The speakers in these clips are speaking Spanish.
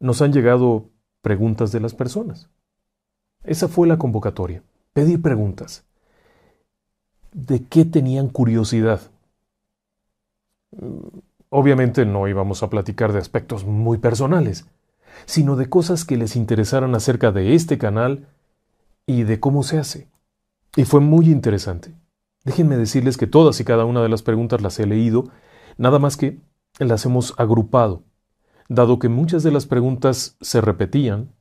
nos han llegado preguntas de las personas. Esa fue la convocatoria, pedir preguntas. ¿De qué tenían curiosidad? Obviamente no íbamos a platicar de aspectos muy personales, sino de cosas que les interesaran acerca de este canal y de cómo se hace. Y fue muy interesante. Déjenme decirles que todas y cada una de las preguntas las he leído, nada más que las hemos agrupado, dado que muchas de las preguntas se repetían,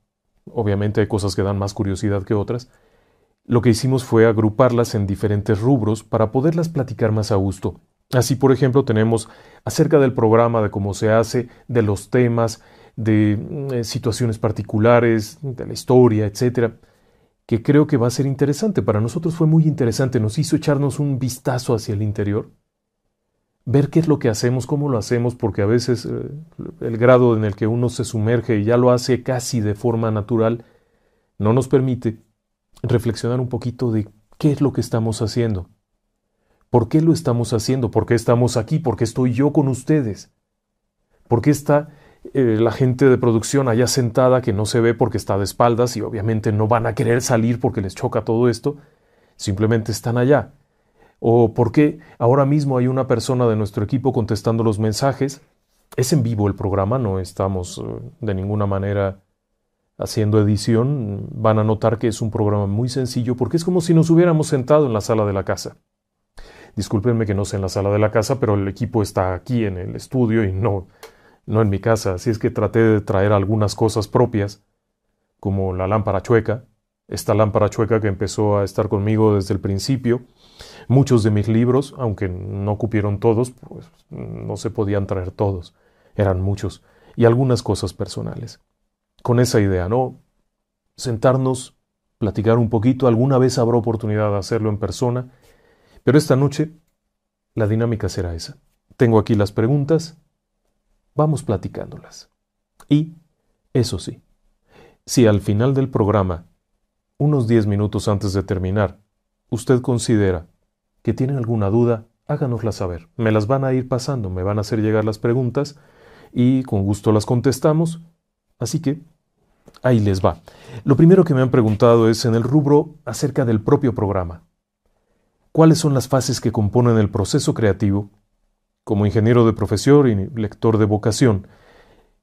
obviamente hay cosas que dan más curiosidad que otras, lo que hicimos fue agruparlas en diferentes rubros para poderlas platicar más a gusto. Así, por ejemplo, tenemos acerca del programa, de cómo se hace, de los temas, de eh, situaciones particulares, de la historia, etcétera, que creo que va a ser interesante. Para nosotros fue muy interesante, nos hizo echarnos un vistazo hacia el interior ver qué es lo que hacemos, cómo lo hacemos, porque a veces eh, el grado en el que uno se sumerge y ya lo hace casi de forma natural, no nos permite reflexionar un poquito de qué es lo que estamos haciendo. ¿Por qué lo estamos haciendo? ¿Por qué estamos aquí? ¿Por qué estoy yo con ustedes? ¿Por qué está eh, la gente de producción allá sentada que no se ve porque está de espaldas y obviamente no van a querer salir porque les choca todo esto? Simplemente están allá o por qué ahora mismo hay una persona de nuestro equipo contestando los mensajes. Es en vivo el programa, no estamos eh, de ninguna manera haciendo edición. Van a notar que es un programa muy sencillo porque es como si nos hubiéramos sentado en la sala de la casa. Discúlpenme que no sea en la sala de la casa, pero el equipo está aquí en el estudio y no, no en mi casa. Así es que traté de traer algunas cosas propias, como la lámpara chueca, esta lámpara chueca que empezó a estar conmigo desde el principio Muchos de mis libros, aunque no cupieron todos, pues no se podían traer todos, eran muchos, y algunas cosas personales. Con esa idea, ¿no? Sentarnos, platicar un poquito, alguna vez habrá oportunidad de hacerlo en persona, pero esta noche la dinámica será esa. Tengo aquí las preguntas, vamos platicándolas. Y, eso sí, si al final del programa, unos diez minutos antes de terminar, usted considera que tienen alguna duda, háganosla saber. Me las van a ir pasando, me van a hacer llegar las preguntas y con gusto las contestamos. Así que ahí les va. Lo primero que me han preguntado es en el rubro acerca del propio programa. ¿Cuáles son las fases que componen el proceso creativo? Como ingeniero de profesión y lector de vocación,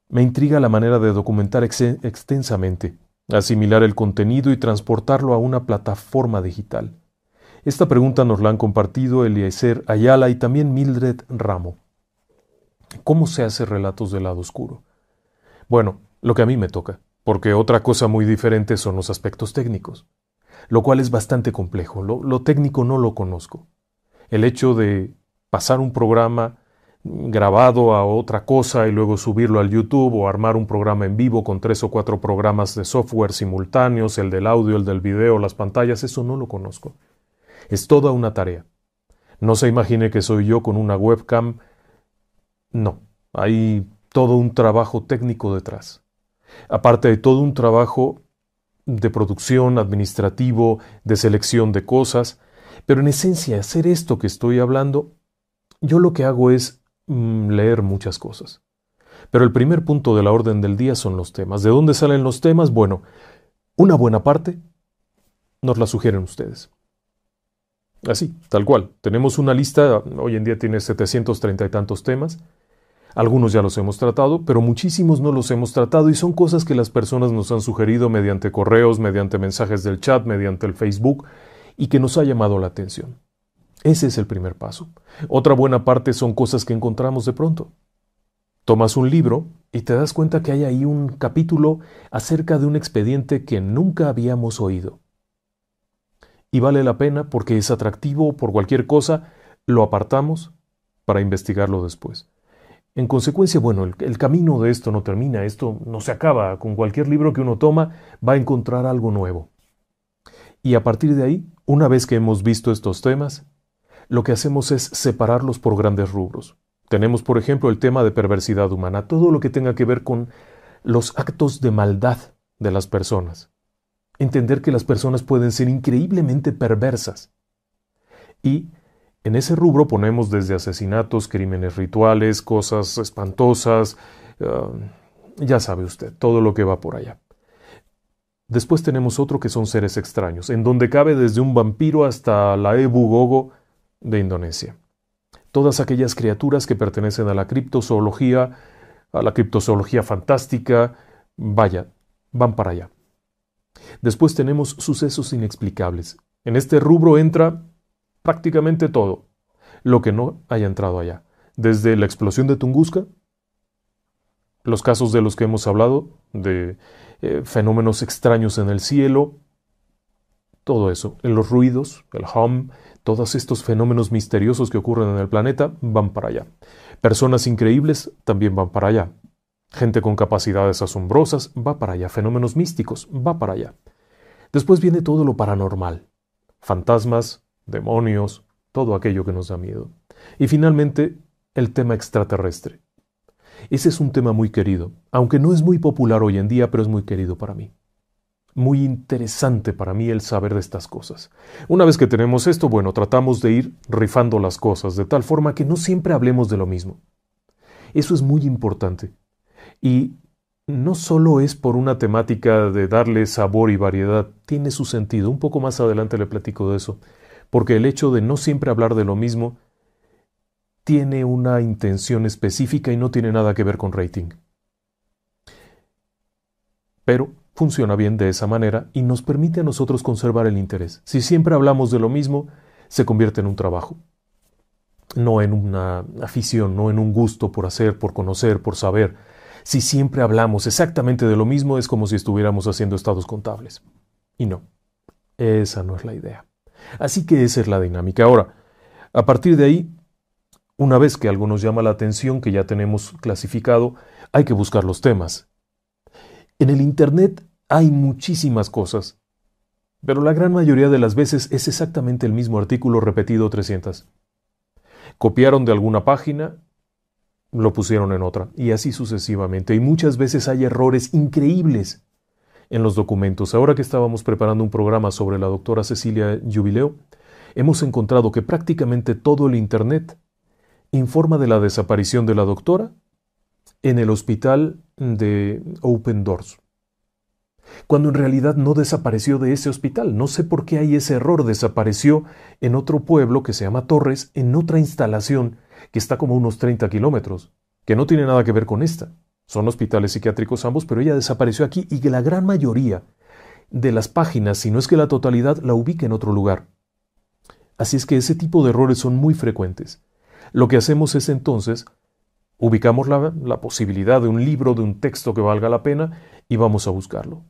me intriga la manera de documentar extensamente, asimilar el contenido y transportarlo a una plataforma digital. Esta pregunta nos la han compartido Eliezer Ayala y también Mildred Ramo. ¿Cómo se hace relatos del lado oscuro? Bueno, lo que a mí me toca, porque otra cosa muy diferente son los aspectos técnicos, lo cual es bastante complejo. Lo, lo técnico no lo conozco. El hecho de pasar un programa grabado a otra cosa y luego subirlo al YouTube o armar un programa en vivo con tres o cuatro programas de software simultáneos, el del audio, el del video, las pantallas, eso no lo conozco. Es toda una tarea. No se imagine que soy yo con una webcam. No, hay todo un trabajo técnico detrás. Aparte de todo un trabajo de producción, administrativo, de selección de cosas, pero en esencia hacer esto que estoy hablando, yo lo que hago es mm, leer muchas cosas. Pero el primer punto de la orden del día son los temas. ¿De dónde salen los temas? Bueno, una buena parte nos la sugieren ustedes. Así, tal cual. Tenemos una lista, hoy en día tiene 730 y tantos temas. Algunos ya los hemos tratado, pero muchísimos no los hemos tratado y son cosas que las personas nos han sugerido mediante correos, mediante mensajes del chat, mediante el Facebook y que nos ha llamado la atención. Ese es el primer paso. Otra buena parte son cosas que encontramos de pronto. Tomas un libro y te das cuenta que hay ahí un capítulo acerca de un expediente que nunca habíamos oído. Y vale la pena porque es atractivo por cualquier cosa, lo apartamos para investigarlo después. En consecuencia, bueno, el, el, camino de esto no termina, esto no se acaba. Con cualquier libro que uno toma va a encontrar algo nuevo. Y a partir de ahí, una vez que hemos visto estos temas, lo que hacemos es separarlos por grandes rubros. Tenemos, por ejemplo, el tema de perversidad humana, todo lo que tenga que ver con los actos de maldad de las personas. Entender que las personas pueden ser increíblemente perversas. Y en ese rubro ponemos desde asesinatos, crímenes rituales, cosas espantosas, uh, ya sabe usted, todo lo que va por allá. Después tenemos otro que son seres extraños, en donde cabe desde un vampiro hasta la Ebu Gogo de Indonesia todas aquellas criaturas que pertenecen a la criptozoología, a la criptozoología fantástica, vaya, van para allá. Después tenemos sucesos inexplicables. En este rubro entra prácticamente todo lo que no haya entrado allá. Desde la explosión de Tunguska, los casos de los que hemos hablado, de eh, fenómenos extraños en el cielo, todo eso, los ruidos, el hum, todos estos fenómenos misteriosos que ocurren en el planeta van para allá. Personas increíbles también van para allá. Gente con capacidades asombrosas va para allá. Fenómenos místicos va para allá. Después viene todo lo paranormal. Fantasmas, demonios, todo aquello que nos da miedo. Y finalmente, el tema extraterrestre. Ese es un tema muy querido, aunque no es muy popular hoy en día, pero es muy querido para mí muy interesante para mí el saber de estas cosas. Una vez que tenemos esto, bueno, tratamos de ir rifando las cosas de tal forma que no siempre hablemos de lo mismo. Eso es muy importante. Y no solo es por una temática de darle sabor y variedad, tiene su sentido. Un poco más adelante le platico de eso. Porque el hecho de no siempre hablar de lo mismo tiene una intención específica y no tiene nada que ver con rating. Pero funciona bien de esa manera y nos permite a nosotros conservar el interés. Si siempre hablamos de lo mismo, se convierte en un trabajo, no en una afición, no en un gusto por hacer, por conocer, por saber. Si siempre hablamos exactamente de lo mismo, es como si estuviéramos haciendo estados contables. Y no, esa no es la idea. Así que esa es la dinámica. Ahora, a partir de ahí, una vez que algo nos llama la atención, que ya tenemos clasificado, hay que buscar los temas. En el Internet hay muchísimas cosas, pero la gran mayoría de las veces es exactamente el mismo artículo repetido 300. Copiaron de alguna página, lo pusieron en otra, y así sucesivamente. Y muchas veces hay errores increíbles en los documentos. Ahora que estábamos preparando un programa sobre la doctora Cecilia Jubileo, hemos encontrado que prácticamente todo el Internet informa de la desaparición de la doctora en el hospital de Open Doors cuando en realidad no desapareció de ese hospital. No sé por qué hay ese error. Desapareció en otro pueblo que se llama Torres, en otra instalación que está como unos 30 kilómetros, que no tiene nada que ver con esta. Son hospitales psiquiátricos ambos, pero ella desapareció aquí y que la gran mayoría de las páginas, si no es que la totalidad, la ubica en otro lugar. Así es que ese tipo de errores son muy frecuentes. Lo que hacemos es entonces ubicamos la, la posibilidad de un libro, de un texto que valga la pena y vamos a buscarlo.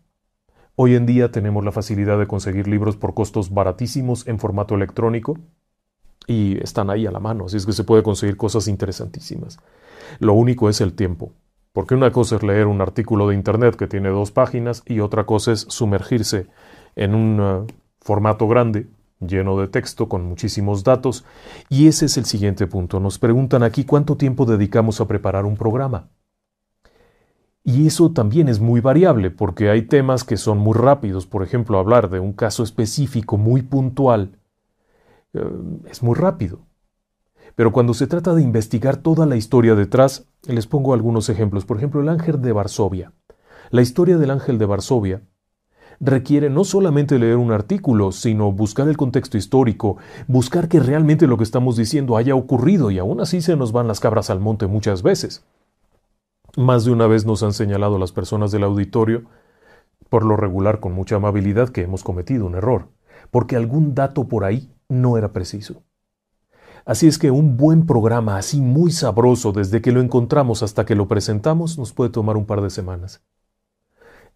Hoy en día tenemos la facilidad de conseguir libros por costos baratísimos en formato electrónico y están ahí a la mano, así es que se puede conseguir cosas interesantísimas. Lo único es el tiempo, porque una cosa es leer un artículo de Internet que tiene dos páginas y otra cosa es sumergirse en un uh, formato grande, lleno de texto, con muchísimos datos, y ese es el siguiente punto. Nos preguntan aquí cuánto tiempo dedicamos a preparar un programa. Y eso también es muy variable porque hay temas que son muy rápidos. Por ejemplo, hablar de un caso específico muy puntual eh, es muy rápido. Pero cuando se trata de investigar toda la historia detrás, les pongo algunos ejemplos. Por ejemplo, el ángel de Varsovia. La historia del ángel de Varsovia requiere no solamente leer un artículo, sino buscar el contexto histórico, buscar que realmente lo que estamos diciendo haya ocurrido y aún así se nos van las cabras al monte muchas veces. Más de una vez nos han señalado las personas del auditorio, por lo regular con mucha amabilidad, que hemos cometido un error, porque algún dato por ahí no era preciso. Así es que un buen programa así muy sabroso desde que lo encontramos hasta que lo presentamos nos puede tomar un par de semanas.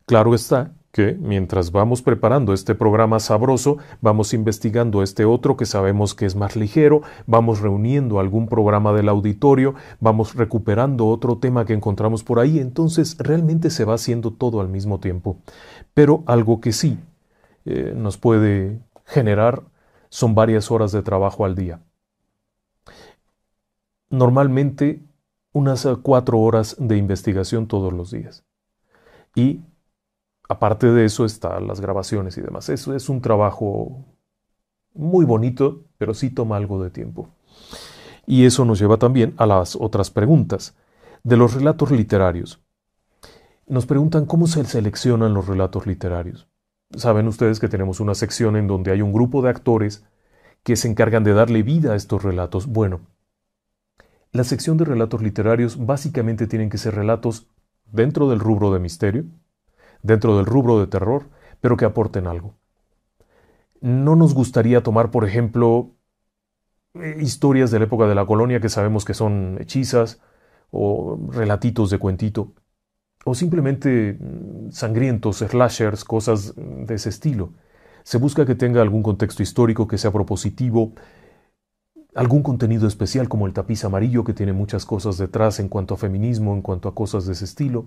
Claro está que, mientras vamos preparando este programa sabroso, vamos investigando este otro que sabemos que es más ligero, vamos reuniendo algún programa del auditorio, vamos recuperando otro tema que encontramos por ahí, entonces realmente se va haciendo todo al mismo tiempo. Pero algo que sí eh, nos puede generar son varias horas de trabajo al día. Normalmente unas cuatro horas de investigación todos los días. Y Aparte de eso están las grabaciones y demás. Eso es un trabajo muy bonito, pero sí toma algo de tiempo. Y eso nos lleva también a las otras preguntas. De los relatos literarios. Nos preguntan cómo se seleccionan los relatos literarios. Saben ustedes que tenemos una sección en donde hay un grupo de actores que se encargan de darle vida a estos relatos. Bueno, la sección de relatos literarios básicamente tienen que ser relatos dentro del rubro de misterio, dentro del rubro de terror, pero que aporten algo. No nos gustaría tomar, por ejemplo, eh, historias de la época de la colonia que sabemos que son hechizas o relatitos de cuentito, o simplemente mm, sangrientos, slashers, cosas de ese estilo. Se busca que tenga algún contexto histórico que sea propositivo, algún contenido especial como el tapiz amarillo que tiene muchas cosas detrás en cuanto a feminismo, en cuanto a cosas de ese estilo.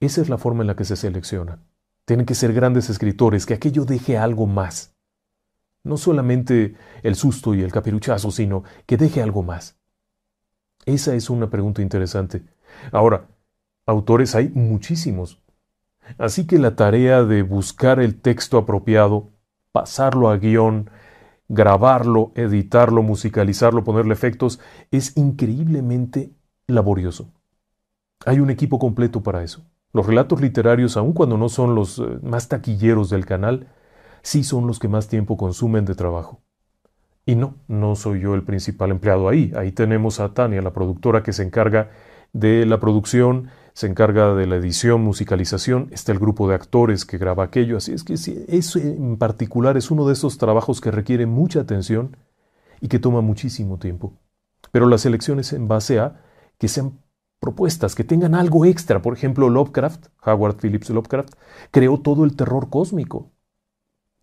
Esa es la forma en la que se selecciona. Tienen que ser grandes escritores, que aquello deje algo más. No solamente el susto y el capiruchazo, sino que deje algo más. Esa es una pregunta interesante. Ahora, autores hay muchísimos. Así que la tarea de buscar el texto apropiado, pasarlo a guion, grabarlo, editarlo, musicalizarlo, ponerle efectos, es increíblemente laborioso. Hay un equipo completo para eso. Los relatos literarios, aun cuando no son los eh, más taquilleros del canal, sí son los que más tiempo consumen de trabajo. Y no, no soy yo el principal empleado ahí. Ahí tenemos a Tania, la productora que se encarga de la producción, se encarga de la edición, musicalización, está el grupo de actores que graba aquello, así es que eso en particular es uno de esos trabajos que requiere mucha atención y que toma muchísimo tiempo. Pero las elecciones en base a que sean propuestas que tengan algo extra. Por ejemplo, Lovecraft, Howard Phillips Lovecraft, creó todo el terror cósmico,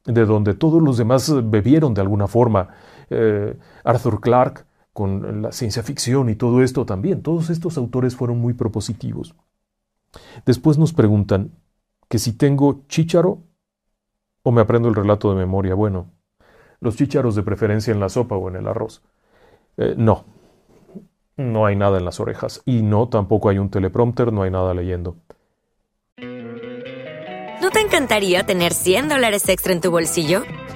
de donde todos los demás bebieron de alguna forma. Eh, Arthur Clarke con la ciencia ficción y todo esto también. Todos estos autores fueron muy propositivos. Después nos preguntan que si tengo chícharo o me aprendo el relato de memoria. Bueno, los chícharos de preferencia en la sopa o en el arroz. Eh, no, no hay nada en las orejas. Y no, tampoco hay un teleprompter, no hay nada leyendo. ¿No te encantaría tener 100 dólares extra en tu bolsillo?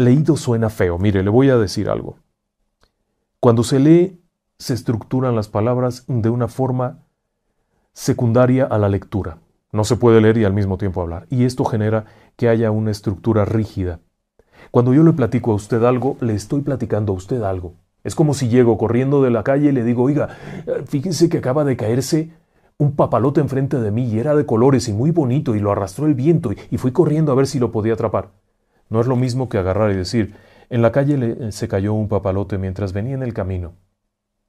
leído suena feo. Mire, le voy a decir algo. Cuando se lee, se estructuran las palabras de una forma secundaria a la lectura. No se puede leer y al mismo tiempo hablar. Y esto genera que haya una estructura rígida. Cuando yo le platico a usted algo, le estoy platicando a usted algo. Es como si llego corriendo de la calle y le digo, oiga, fíjense que acaba de caerse un papalote enfrente de mí y era de colores y muy bonito y lo arrastró el viento y fui corriendo a ver si lo podía atrapar. No es lo mismo que agarrar y decir, en la calle le, se cayó un papalote mientras venía en el camino.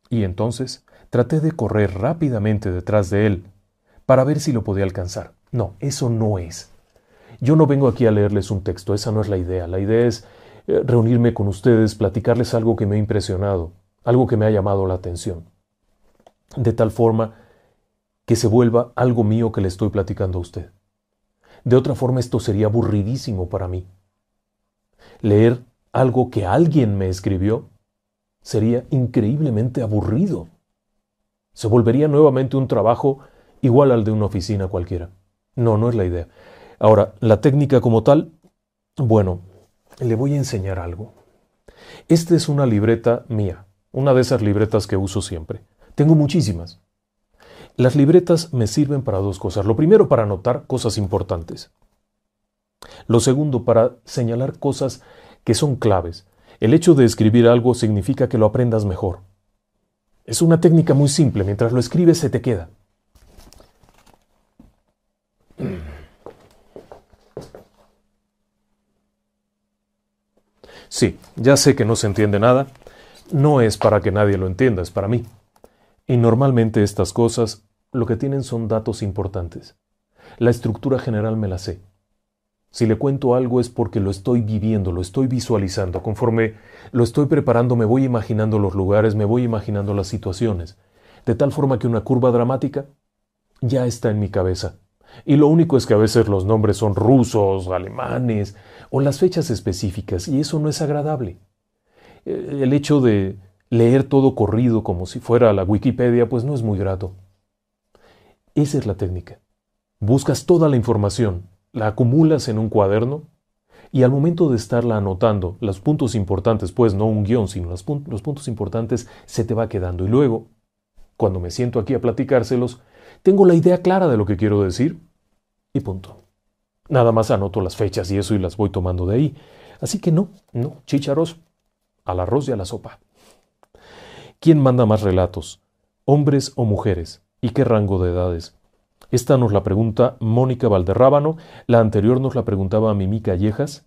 Y entonces traté de correr rápidamente detrás de él para ver si lo podía alcanzar. No, eso no es. Yo no vengo aquí a leerles un texto, esa no es la idea. La idea es eh, reunirme con ustedes, platicarles algo que me ha impresionado, algo que me ha llamado la atención. De tal forma que se vuelva algo mío que le estoy platicando a usted. De otra forma esto sería aburridísimo para mí. Leer algo que alguien me escribió sería increíblemente aburrido. Se volvería nuevamente un trabajo igual al de una oficina cualquiera. No, no es la idea. Ahora, la técnica como tal, bueno, le voy a enseñar algo. Esta es una libreta mía, una de esas libretas que uso siempre. Tengo muchísimas. Las libretas me sirven para dos cosas. Lo primero, para anotar cosas importantes. Lo segundo, para señalar cosas que son claves. El hecho de escribir algo significa que lo aprendas mejor. Es una técnica muy simple. Mientras lo escribes se te queda. Sí, ya sé que no se entiende nada. No es para que nadie lo entienda, es para mí. Y normalmente estas cosas lo que tienen son datos importantes. La estructura general me la sé. Si le cuento algo es porque lo estoy viviendo, lo estoy visualizando. Conforme lo estoy preparando me voy imaginando los lugares, me voy imaginando las situaciones. De tal forma que una curva dramática ya está en mi cabeza. Y lo único es que a veces los nombres son rusos, alemanes, o las fechas específicas, y eso no es agradable. Eh, el hecho de leer todo corrido como si fuera la Wikipedia, pues no es muy grato. Esa es la técnica. Buscas toda la información, la acumulas en un cuaderno y al momento de estarla anotando, los puntos importantes, pues no un guion, sino los, los puntos importantes, se te va quedando. Y luego, cuando me siento aquí a platicárselos, tengo la idea clara de lo que quiero decir y punto. Nada más anoto las fechas y eso y las voy tomando de ahí. Así que no, no, chícharos al arroz y a la sopa. ¿Quién manda más relatos? ¿Hombres o mujeres? ¿Y qué rango de edades? Esta nos la pregunta Mónica Valderrábano, la anterior nos la preguntaba Mimi Callejas,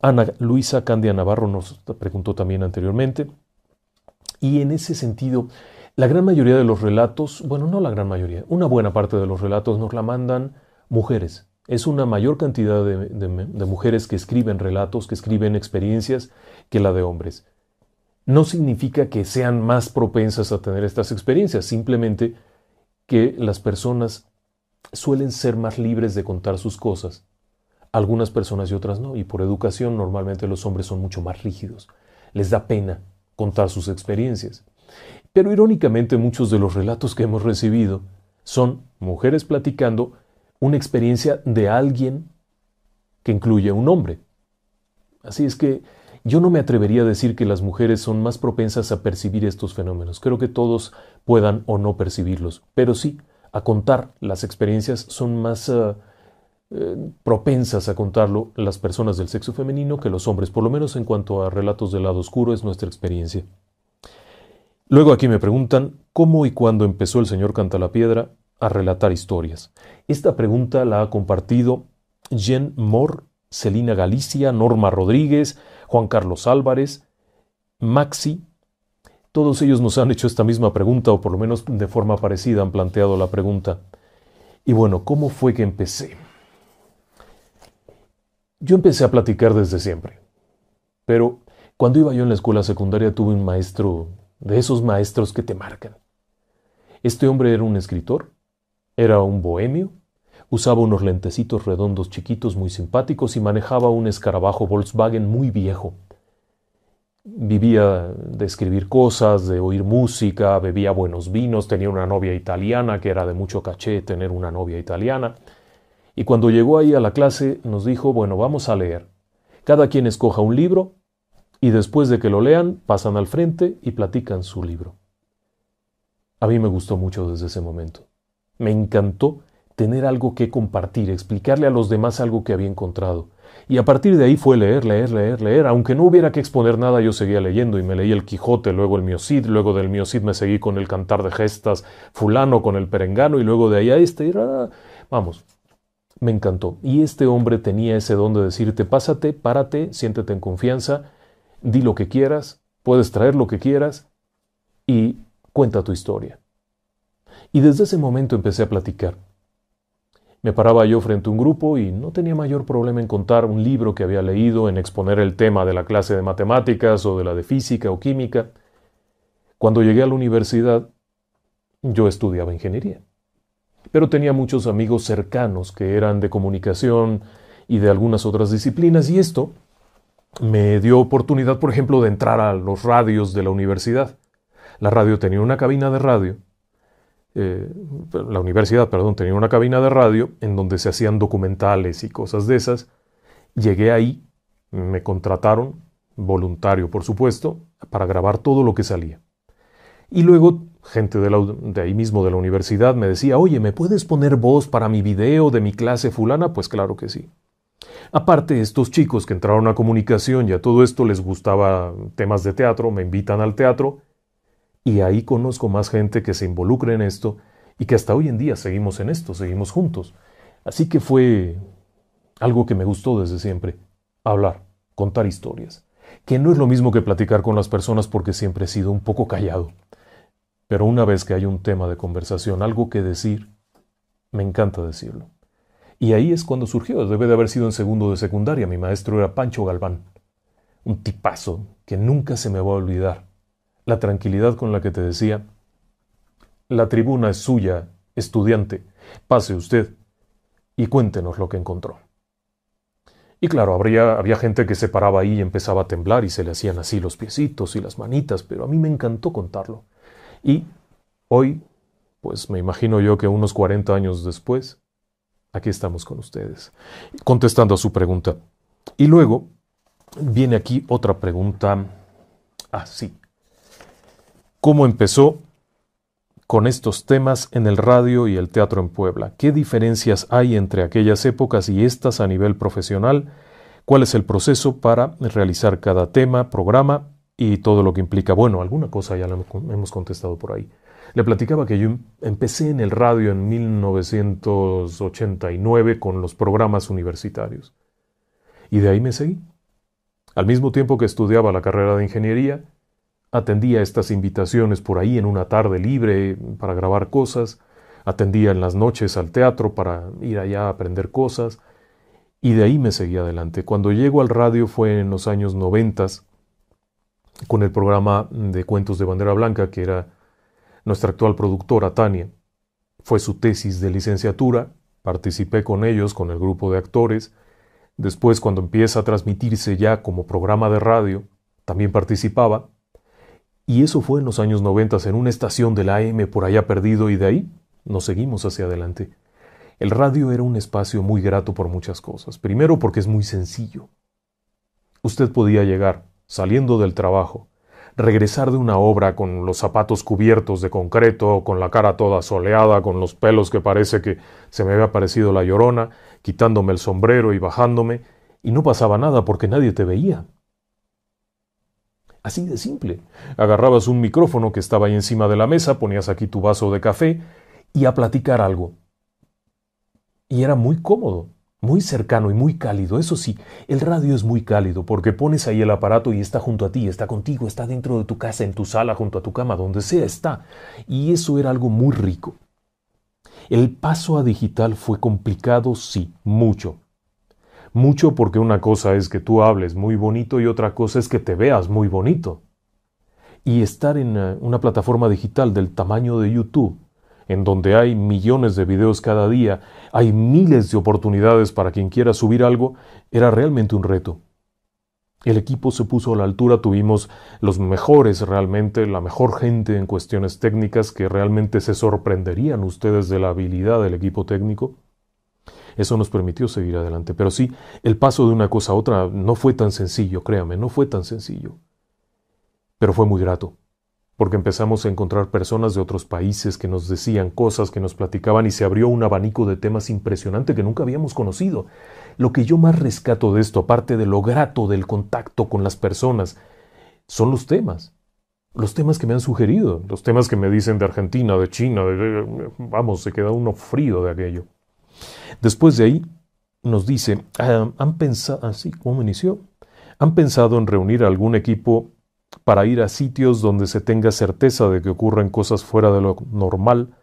Ana Luisa Candia Navarro nos preguntó también anteriormente, y en ese sentido, la gran mayoría de los relatos, bueno, no la gran mayoría, una buena parte de los relatos nos la mandan mujeres, es una mayor cantidad de, mujeres que escriben relatos, que escriben experiencias, que la de hombres. No significa que sean más propensas a tener estas experiencias, simplemente que las personas suelen ser más libres de contar sus cosas. Algunas personas y otras no, y por educación normalmente los hombres son mucho más rígidos. Les da pena contar sus experiencias. Pero irónicamente muchos de los relatos que hemos recibido son mujeres platicando una experiencia de alguien que incluye a un hombre. Así es que yo no me atrevería a decir que las mujeres son más propensas a percibir estos fenómenos. Creo que todos puedan o no percibirlos, pero sí, a contar las experiencias son más eh, eh, propensas a contarlo las personas del sexo femenino que los hombres, por lo menos en cuanto a relatos del lado oscuro es nuestra experiencia. Luego aquí me preguntan cómo y cuándo empezó el señor Cantalapiedra a relatar historias? Esta pregunta la ha compartido Jen Moore, Celina Galicia, Norma Rodríguez, Juan Carlos Álvarez, Maxi. Todos ellos nos han hecho esta misma pregunta, o por lo menos de forma parecida han planteado la pregunta. Y bueno, ¿cómo fue que empecé? Yo empecé a platicar desde siempre, pero cuando iba yo en la escuela secundaria tuve un maestro, de esos maestros que te marcan. Este hombre era un escritor, era un bohemio, usaba unos lentecitos redondos chiquitos muy simpáticos y manejaba un escarabajo Volkswagen muy viejo. Vivía de escribir cosas, de oír música, bebía buenos vinos, tenía una novia italiana, que era de mucho caché tener una novia italiana. Y cuando llegó ahí a la clase nos dijo, bueno, vamos a leer. Cada quien escoja un libro y después de que lo lean pasan al frente y platican su libro. A mí me gustó mucho desde ese momento. Me encantó tener algo que compartir, explicarle a los demás algo que había encontrado. Y a partir de ahí fue leer, leer, leer, leer. Aunque no hubiera que exponer nada, yo seguía leyendo y me leí el Quijote, luego el Miocid, luego del Miocid me seguí con el Cantar de Gestas, fulano con el Perengano y luego de ahí a este. Era... Vamos, me encantó. Y este hombre tenía ese don de decirte, pásate, párate, siéntete en confianza, di lo que quieras, puedes traer lo que quieras y cuenta tu historia. Y desde ese momento empecé a platicar. Me paraba yo frente a un grupo y no tenía mayor problema en contar un libro que había leído, en exponer el tema de la clase de matemáticas o de la de física o química. Cuando llegué a la universidad, yo estudiaba ingeniería. Pero tenía muchos amigos cercanos que eran de comunicación y de algunas otras disciplinas y esto me dio oportunidad, por ejemplo, de entrar a los radios de la universidad. La radio tenía una cabina de radio eh, la universidad, perdón, tenía una cabina de radio en donde se hacían documentales y cosas de esas. Llegué ahí, me contrataron, voluntario por supuesto, para grabar todo lo que salía. Y luego gente de, de, ahí mismo de la universidad me decía, oye, ¿me puedes poner voz para mi video de mi clase fulana? Pues claro que sí. Aparte, estos chicos que entraron a comunicación y a todo esto les gustaba temas de teatro, me invitan al teatro y ahí conozco más gente que se involucra en esto y que hasta hoy en día seguimos en esto, seguimos juntos. Así que fue algo que me gustó desde siempre, hablar, contar historias, que no es lo mismo que platicar con las personas porque siempre he sido un poco callado. Pero una vez que hay un tema de conversación, algo que decir, me encanta decirlo. Y ahí es cuando surgió, debe de haber sido en segundo de secundaria, mi maestro era Pancho Galván, un tipazo que nunca se me va a olvidar la tranquilidad con la que te decía, la tribuna es suya, estudiante, pase usted y cuéntenos lo que encontró. Y claro, habría, había gente que se paraba ahí y empezaba a temblar y se le hacían así los piecitos y las manitas, pero a mí me encantó contarlo. Y hoy, pues me imagino yo que unos 40 años después, aquí estamos con ustedes, contestando a su pregunta. Y luego viene aquí otra pregunta. Ah, sí cómo empezó con estos temas en el radio y el teatro en Puebla. ¿Qué diferencias hay entre aquellas épocas y estas a nivel profesional? ¿Cuál es el proceso para realizar cada tema, programa y todo lo que implica? Bueno, alguna cosa ya lo hemos contestado por ahí. Le platicaba que yo empecé en el radio en 1989 con los programas universitarios. Y de ahí me seguí. Al mismo tiempo que estudiaba la carrera de ingeniería, Atendía estas invitaciones por ahí en una tarde libre para grabar cosas, atendía en las noches al teatro para ir allá a aprender cosas, y de ahí me seguía adelante. Cuando llego al radio fue en los años noventas, con el programa de cuentos de bandera blanca, que era nuestra actual productora Tania. Fue su tesis de licenciatura, participé con ellos, con el grupo de actores. Después, cuando empieza a transmitirse ya como programa de radio, también participaba. Y eso fue en los años 90 en una estación de la AM por allá perdido y de ahí nos seguimos hacia adelante. El radio era un espacio muy grato por muchas cosas. Primero porque es muy sencillo. Usted podía llegar, saliendo del trabajo, regresar de una obra con los zapatos cubiertos de concreto, con la cara toda soleada, con los pelos que parece que se me había parecido la llorona, quitándome el sombrero y bajándome, y no pasaba nada porque nadie te veía. Así de simple. Agarrabas un micrófono que estaba ahí encima de la mesa, ponías aquí tu vaso de café y a platicar algo. Y era muy cómodo, muy cercano y muy cálido. Eso sí, el radio es muy cálido porque pones ahí el aparato y está junto a ti, está contigo, está dentro de tu casa, en tu sala, junto a tu cama, donde sea está. Y eso era algo muy rico. El paso a digital fue complicado, sí, mucho. Mucho porque una cosa es que tú hables muy bonito y otra cosa es que te veas muy bonito. Y estar en eh, una plataforma digital del tamaño de YouTube, en donde hay millones de videos cada día, hay miles de oportunidades para quien quiera subir algo, era realmente un reto. El equipo se puso a la altura, tuvimos los mejores realmente, la mejor gente en cuestiones técnicas que realmente se sorprenderían ustedes de la habilidad del equipo técnico. Eso nos permitió seguir adelante. Pero sí, el paso de una cosa a otra no fue tan sencillo, créame, no fue tan sencillo. Pero fue muy grato, porque empezamos a encontrar personas de otros países que nos decían cosas, que nos platicaban y se abrió un abanico de temas impresionante que nunca habíamos conocido. Lo que yo más rescato de esto, aparte de lo grato del contacto con las personas, son los temas. Los temas que me han sugerido, los temas que me dicen de Argentina, de China, vamos, se queda uno frío de aquello. Después de ahí nos dice, ah, han pensado, así como inició, han pensado en reunir algún equipo para ir a sitios donde se tenga certeza de que ocurren cosas fuera de lo normal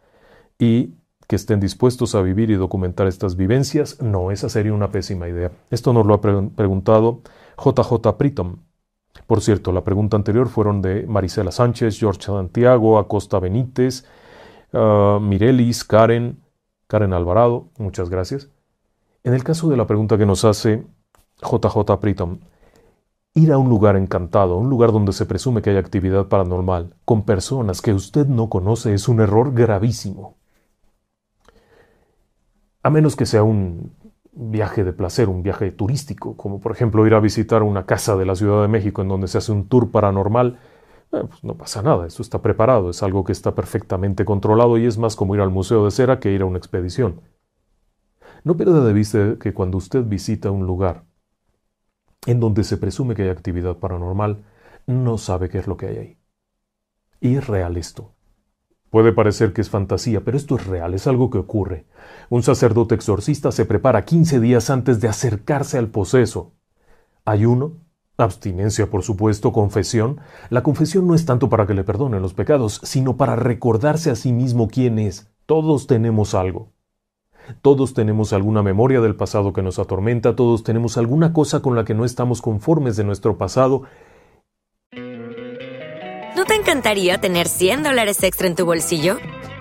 y que estén dispuestos a vivir y documentar estas vivencias, no, esa sería una pésima idea. Esto nos lo ha preguntado JJ Pritom. Por cierto, la pregunta anterior fueron de Marisela Sánchez, George Santiago, Acosta Benítez, uh, Mirelis, Karen, Karen Alvarado, muchas gracias. En el caso de la pregunta que nos hace JJ Pritom, ir a un lugar encantado, un lugar donde se presume que hay actividad paranormal, con personas que usted no conoce, es un error gravísimo. A menos que sea un viaje de placer, un viaje turístico, como por ejemplo ir a visitar una casa de la Ciudad de México en donde se hace un tour paranormal, eh, pues no pasa nada, eso está preparado, es algo que está perfectamente controlado y es más como ir al Museo de Cera que ir a una expedición. No pierda de vista que cuando usted visita un lugar en donde se presume que hay actividad paranormal, no sabe qué es lo que hay ahí. Y es real esto. Puede parecer que es fantasía, pero esto es real, es algo que ocurre. Un sacerdote exorcista se prepara 15 días antes de acercarse al poseso. Ayuno, abstinencia, por supuesto, confesión. La confesión no es tanto para que le perdonen los pecados, sino para recordarse a sí mismo quién es. Todos tenemos algo. Todos tenemos alguna memoria del pasado que nos atormenta, todos tenemos alguna cosa con la que no estamos conformes de nuestro pasado te encantaría tener 100 dólares extra en tu bolsillo?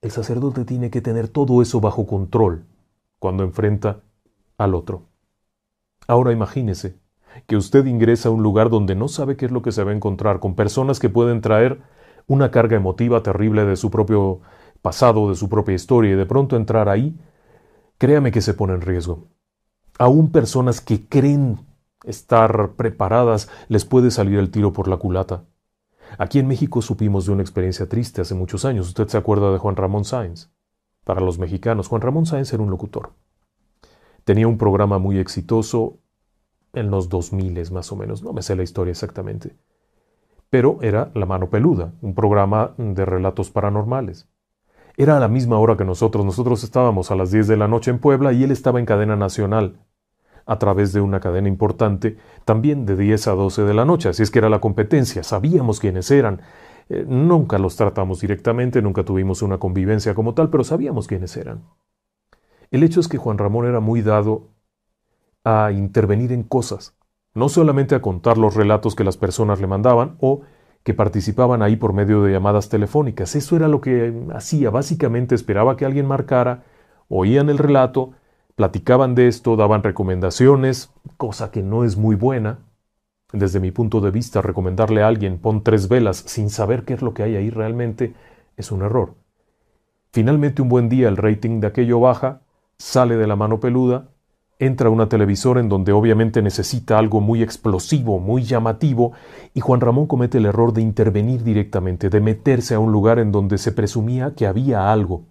El sacerdote tiene que tener todo eso bajo control cuando enfrenta al otro. Ahora imagínese que usted ingresa a un lugar donde no sabe qué es lo que se va a encontrar, con personas que pueden traer una carga emotiva terrible de su propio pasado, de su propia historia, y de pronto entrar ahí, créame que se pone en riesgo. Aún personas que creen estar preparadas les puede salir el tiro por la culata. Aquí en México supimos de una experiencia triste hace muchos años. Usted se acuerda de Juan Ramón Sáenz. Para los mexicanos, Juan Ramón Sáenz era un locutor. Tenía un programa muy exitoso en los 2000 más o menos, no me sé la historia exactamente. Pero era La Mano Peluda, un programa de relatos paranormales. Era a la misma hora que nosotros, nosotros estábamos a las 10 de la noche en Puebla y él estaba en cadena nacional a través de una cadena importante, también de 10 a 12 de la noche, así es que era la competencia, sabíamos quiénes eran, eh, nunca los tratamos directamente, nunca tuvimos una convivencia como tal, pero sabíamos quiénes eran. El hecho es que Juan Ramón era muy dado a intervenir en cosas, no solamente a contar los relatos que las personas le mandaban o que participaban ahí por medio de llamadas telefónicas. Eso era lo que hacía. Básicamente esperaba que alguien marcara, oían el relato, platicaban de esto, daban recomendaciones, cosa que no es muy buena. Desde mi punto de vista, recomendarle a alguien pon tres velas sin saber qué es lo que hay ahí realmente es un error. Finalmente un buen día el rating de aquello baja, sale de la mano peluda, entra una televisora en donde obviamente necesita algo muy explosivo, muy llamativo, y Juan Ramón comete el error de intervenir directamente, de meterse a un lugar en donde se presumía que había algo.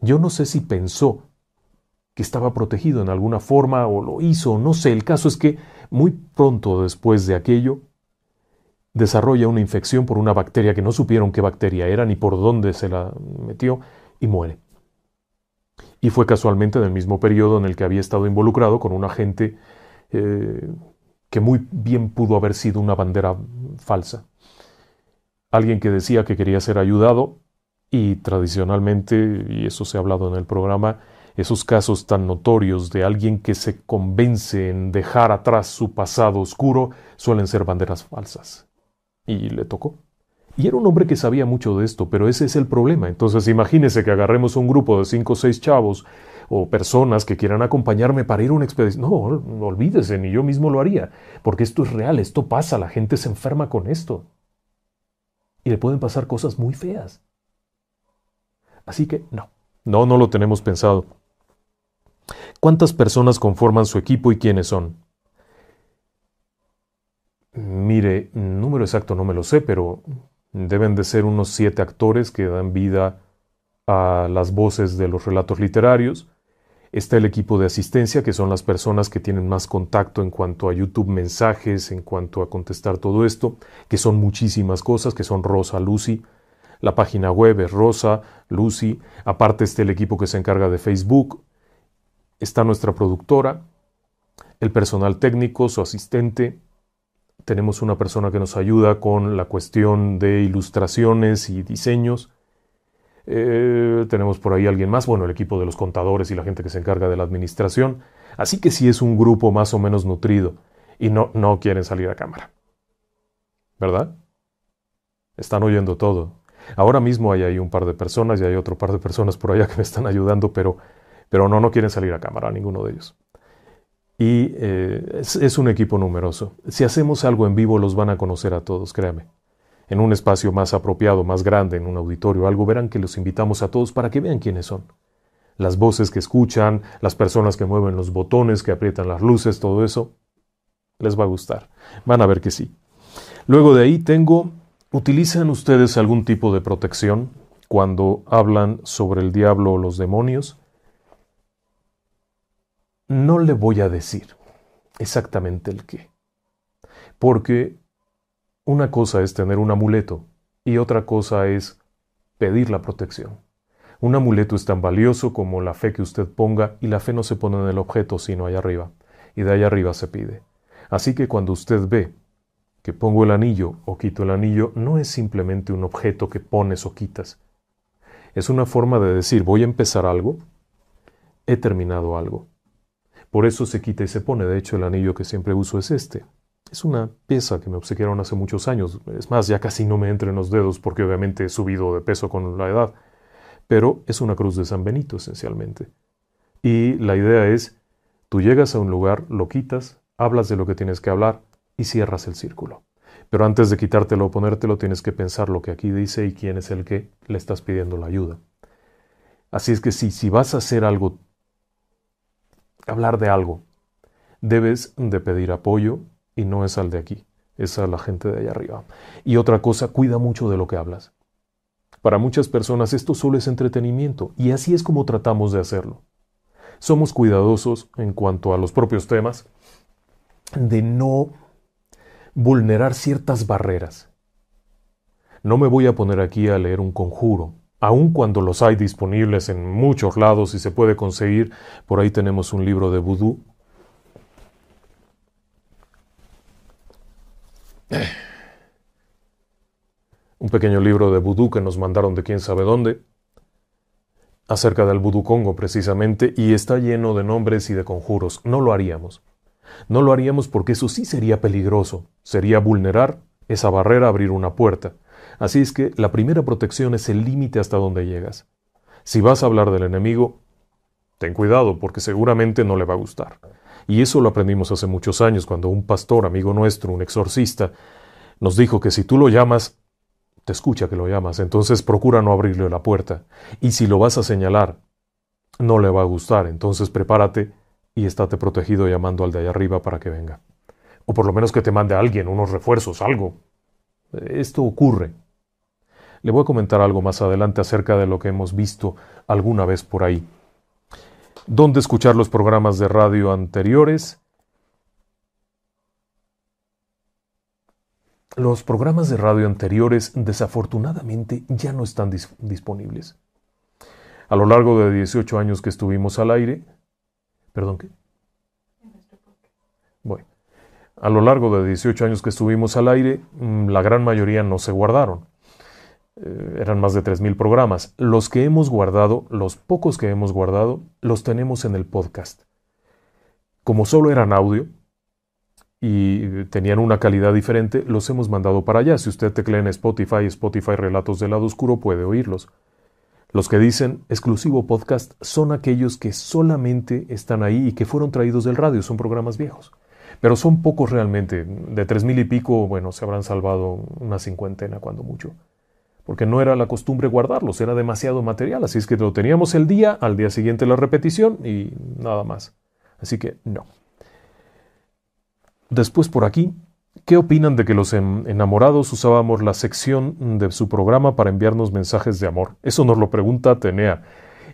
Yo no sé si pensó que estaba protegido en alguna forma o lo hizo, no sé, el caso es que muy pronto después de aquello desarrolla una infección por una bacteria que no supieron qué bacteria era ni por dónde se la metió y muere. Y fue casualmente en el mismo periodo en el que había estado involucrado con un agente eh, que muy bien pudo haber sido una bandera falsa. Alguien que decía que quería ser ayudado y tradicionalmente, y eso se ha hablado en el programa, esos casos tan notorios de alguien que se convence en dejar atrás su pasado oscuro suelen ser banderas falsas. Y le tocó. Y era un hombre que sabía mucho de esto, pero ese es el problema. Entonces imagínese que agarremos un grupo de cinco o seis chavos o personas que quieran acompañarme para ir a una expedición. No, olvídese, ni yo mismo lo haría, porque esto es real, esto pasa, la gente se enferma con esto. Y le pueden pasar cosas muy feas. Así que no, no, no lo tenemos pensado. ¿Cuántas personas conforman su equipo y quiénes son? Mire, número exacto no me lo sé, pero deben de ser unos siete actores que dan vida a las voces de los relatos literarios. Está el equipo de asistencia, que son las personas que tienen más contacto en cuanto a YouTube mensajes, en cuanto a contestar todo esto, que son muchísimas cosas, que son Rosa, Lucy. La página web es Rosa, Lucy. Aparte está el equipo que se encarga de Facebook. Está nuestra productora, el personal técnico, su asistente, tenemos una persona que nos ayuda con la cuestión de ilustraciones y diseños. Eh, tenemos por ahí alguien más, bueno, el equipo de los contadores y la gente que se encarga de la administración. Así que sí es un grupo más o menos nutrido y no, no quieren salir a cámara. ¿Verdad? Están oyendo todo. Ahora mismo hay ahí un par de personas y hay otro par de personas por allá que me están ayudando, pero, pero no, no quieren salir a cámara, ninguno de ellos y eh, es, un equipo numeroso. Si hacemos algo en vivo los van a conocer a todos, créame. En un espacio más apropiado, más grande, en un auditorio, algo verán que los invitamos a todos para que vean quiénes son. Las voces que escuchan, las personas que mueven los botones, que aprietan las luces, todo eso, les va a gustar. Van a ver que sí. Luego de ahí tengo, ¿utilizan ustedes algún tipo de protección cuando hablan sobre el diablo o los demonios? No le voy a decir exactamente el qué. Porque una cosa es tener un amuleto y otra cosa es pedir la protección. Un amuleto es tan valioso como la fe que usted ponga y la fe no se pone en el objeto sino allá arriba y de allá arriba se pide. Así que cuando usted ve que pongo el anillo o quito el anillo, no es simplemente un objeto que pones o quitas. Es una forma de decir voy a empezar algo, he terminado algo. Por eso se quita y se pone. De hecho, el anillo que siempre uso es este. Es una pieza que me obsequiaron hace muchos años. Es más, ya casi no me entra en los dedos porque obviamente he subido de peso con la edad. Pero es una cruz de San Benito esencialmente. Y la idea es, tú llegas a un lugar, lo quitas, hablas de lo que tienes que hablar y cierras el círculo. Pero antes de quitártelo o ponértelo tienes que pensar lo que aquí dice y quién es el que le estás pidiendo la ayuda. Así es que si, si vas a hacer algo hablar de algo, debes de pedir apoyo y no es al de aquí, es a la gente de allá arriba. Y otra cosa, cuida mucho de lo que hablas. Para muchas personas esto solo es entretenimiento y así es como tratamos de hacerlo. Somos cuidadosos en cuanto a los propios temas de no vulnerar ciertas barreras. No me voy a poner aquí a leer un conjuro aun cuando los hay disponibles en muchos lados y se puede conseguir, por ahí tenemos un libro de vudú. Un pequeño libro de vudú que nos mandaron de quién sabe dónde, acerca del vudú Congo precisamente, y está lleno de nombres y de conjuros. No lo haríamos. No lo haríamos porque eso sí sería peligroso, sería vulnerar esa barrera, abrir una puerta. Así es que la primera protección es el límite hasta donde llegas. Si vas a hablar del enemigo, ten cuidado porque seguramente no le va a gustar. Y eso lo aprendimos hace muchos años cuando un pastor, amigo nuestro, un exorcista, nos dijo que si tú lo llamas, te escucha que lo llamas, entonces procura no abrirle la puerta. Y si lo vas a señalar, no le va a gustar, entonces prepárate y estate protegido llamando al de allá arriba para que venga. O por lo menos que te mande alguien, unos refuerzos, algo. Esto ocurre. Le voy a comentar algo más adelante acerca de lo que hemos visto alguna vez por ahí. ¿Dónde escuchar los programas de radio anteriores? Los programas de radio anteriores desafortunadamente ya no están disponibles. A lo largo de 18 años que estuvimos al aire, perdón, ¿qué? Bueno, a lo largo de 18 años que estuvimos al aire, mm, la gran mayoría no se guardaron. Eh, eran más de 3.000 programas. Los que hemos guardado, los pocos que hemos guardado, los tenemos en el podcast. Como solo eran audio, y tenían una calidad diferente, los hemos mandado para allá. Si usted teclea en Spotify, Spotify Relatos del Lado Oscuro, puede oírlos. Los que dicen exclusivo podcast son aquellos que solamente están ahí y que fueron traídos del radio, son programas viejos. Pero son pocos realmente. De tres mil y pico, bueno, se habrán salvado una cincuentena cuando mucho. Porque no era la costumbre guardarlos, era demasiado material. Así es que lo teníamos el día, al día siguiente la repetición y nada más. Así que no. Después por aquí, ¿qué opinan de que los enamorados usábamos la sección de su programa para enviarnos mensajes de amor? Eso nos lo pregunta Atenea.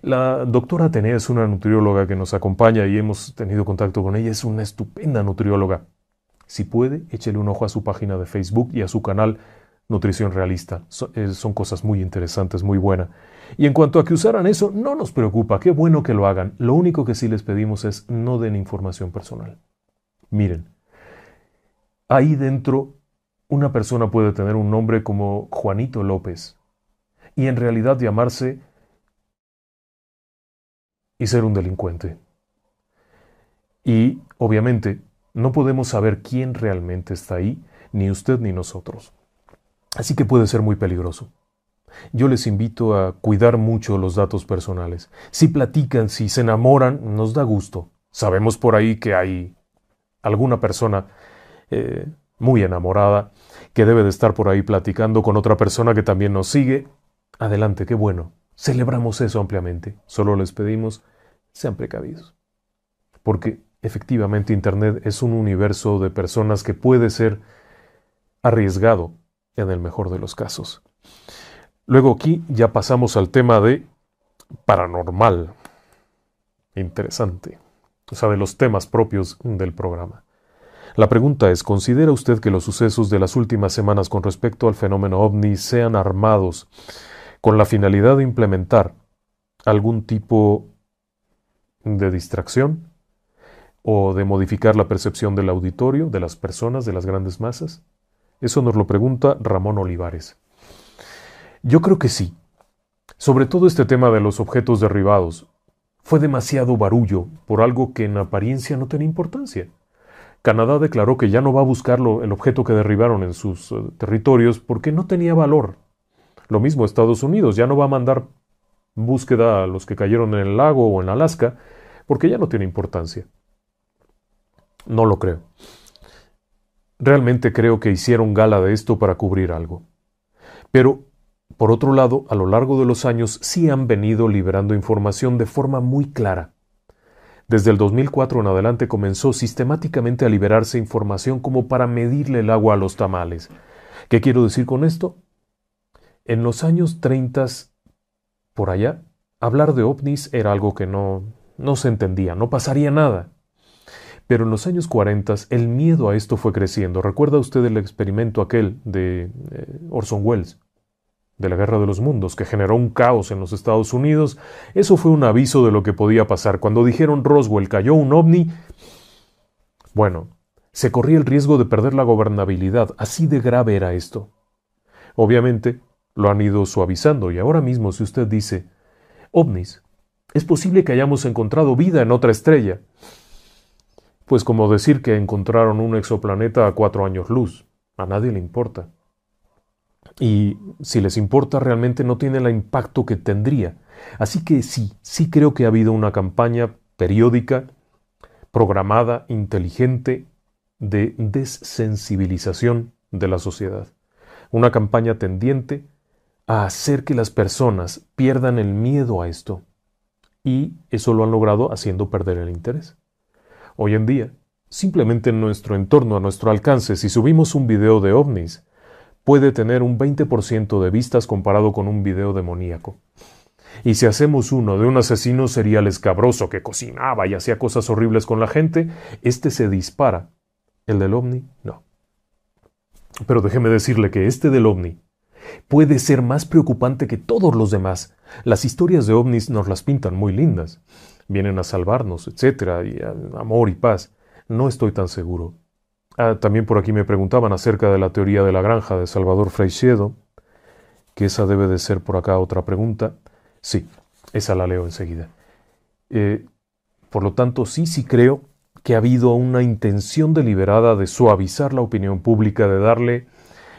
La doctora Atenea es una nutrióloga que nos acompaña y hemos tenido contacto con ella. Es una estupenda nutrióloga. Si puede, échele un ojo a su página de Facebook y a su canal Nutrición Realista. Eh, son, cosas muy interesantes, muy buenas. Y en cuanto a que usaran eso, no nos preocupa, qué bueno que lo hagan. Lo único que sí les pedimos es no den información personal. Miren, ahí dentro una persona puede tener un nombre como Juanito López y en realidad llamarse y ser un delincuente. Y, obviamente, no podemos saber quién realmente está ahí, ni usted ni nosotros. Así que puede ser muy peligroso. Yo les invito a cuidar mucho los datos personales. Si platican, si se enamoran, nos da gusto. Sabemos por ahí que hay alguna persona eh, muy enamorada que debe de estar por ahí platicando con otra persona que también nos sigue. Adelante, qué bueno. Celebramos eso ampliamente. Solo les pedimos, sean precavidos. Porque efectivamente Internet es un universo de personas que puede ser arriesgado en el mejor de los casos. Luego aquí ya pasamos al tema de paranormal. Interesante. O sea, de los temas propios del programa. La pregunta es, ¿considera usted que los sucesos de las últimas semanas con respecto al fenómeno ovni sean armados con la finalidad de implementar algún tipo de distracción o de modificar la percepción del auditorio, de las personas, de las grandes masas? Eso nos lo pregunta Ramón Olivares. Yo creo que sí. Sobre todo este tema de los objetos derribados. Fue demasiado barullo por algo que en apariencia no tenía importancia. Canadá declaró que ya no va a buscarlo el objeto que derribaron en sus eh, territorios porque no tenía valor. Lo mismo Estados Unidos, ya no va a mandar búsqueda a los que cayeron en el lago o en Alaska, porque ya no tiene importancia. No lo creo. Realmente creo que hicieron gala de esto para cubrir algo. Pero, por otro lado, a lo largo de los años sí han venido liberando información de forma muy clara. Desde el 2004 en adelante comenzó sistemáticamente a liberarse información como para medirle el agua a los tamales. ¿Qué quiero decir con esto? En los años 30, por allá, hablar de ovnis era algo que no, no se entendía, no pasaría nada. Pero en los años 40 el miedo a esto fue creciendo. ¿Recuerda usted el experimento aquel de eh, Orson Welles? de la Guerra de los Mundos, que generó un caos en los Estados Unidos, eso fue un aviso de lo que podía pasar. Cuando dijeron Roswell cayó un ovni, bueno, se corría el riesgo de perder la gobernabilidad, así de grave era esto. Obviamente, lo han ido suavizando y ahora mismo si usted dice, ovnis, es posible que hayamos encontrado vida en otra estrella. Pues como decir que encontraron un exoplaneta a cuatro años luz, a nadie le importa. Y si les importa realmente no tiene el impacto que tendría. Así que sí, sí creo que ha habido una campaña periódica, programada, inteligente, de desensibilización de la sociedad. Una campaña tendiente a hacer que las personas pierdan el miedo a esto. Y eso lo han logrado haciendo perder el interés. Hoy en día, simplemente en nuestro entorno, a nuestro alcance, si subimos un video de ovnis, puede tener un 20% de vistas comparado con un video demoníaco. Y si hacemos uno de un asesino serial escabroso que cocinaba y hacía cosas horribles con la gente, este se dispara. El del ovni, no. Pero déjeme decirle que este del ovni puede ser más preocupante que todos los demás. Las historias de ovnis nos las pintan muy lindas. Vienen a salvarnos, etcétera, y amor y paz. No estoy tan seguro. Ah, también por aquí me preguntaban acerca de la teoría de la granja de Salvador Freixedo, que esa debe de ser por acá otra pregunta. Sí, esa la leo enseguida. Eh, por lo tanto, sí, sí creo que ha habido una intención deliberada de suavizar la opinión pública, de darle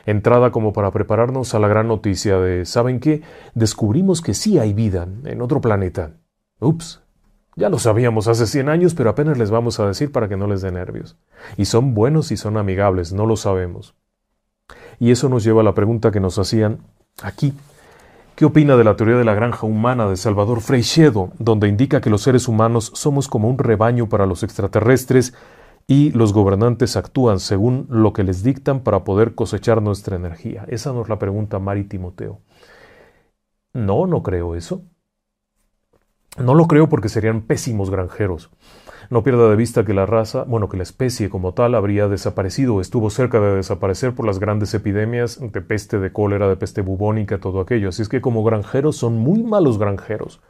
entrada como para prepararnos a la gran noticia de, ¿saben qué? Descubrimos que sí hay vida en otro planeta. Ups, ya lo sabíamos hace 100 años, pero apenas les vamos a decir para que no les dé nervios. Y son buenos y son amigables, no lo sabemos. Y eso nos lleva a la pregunta que nos hacían aquí. ¿Qué opina de la teoría de la granja humana de Salvador Freixedo, donde indica que los seres humanos somos como un rebaño para los extraterrestres y los gobernantes actúan según lo que les dictan para poder cosechar nuestra energía? Esa nos la pregunta Mari Timoteo. No, no creo eso. No lo creo porque serían pésimos granjeros. No pierda de vista que la raza, bueno, que la especie como tal habría desaparecido o estuvo cerca de desaparecer por las grandes epidemias de peste, de cólera, de peste bubónica, todo aquello. Así es que como granjeros son muy malos granjeros.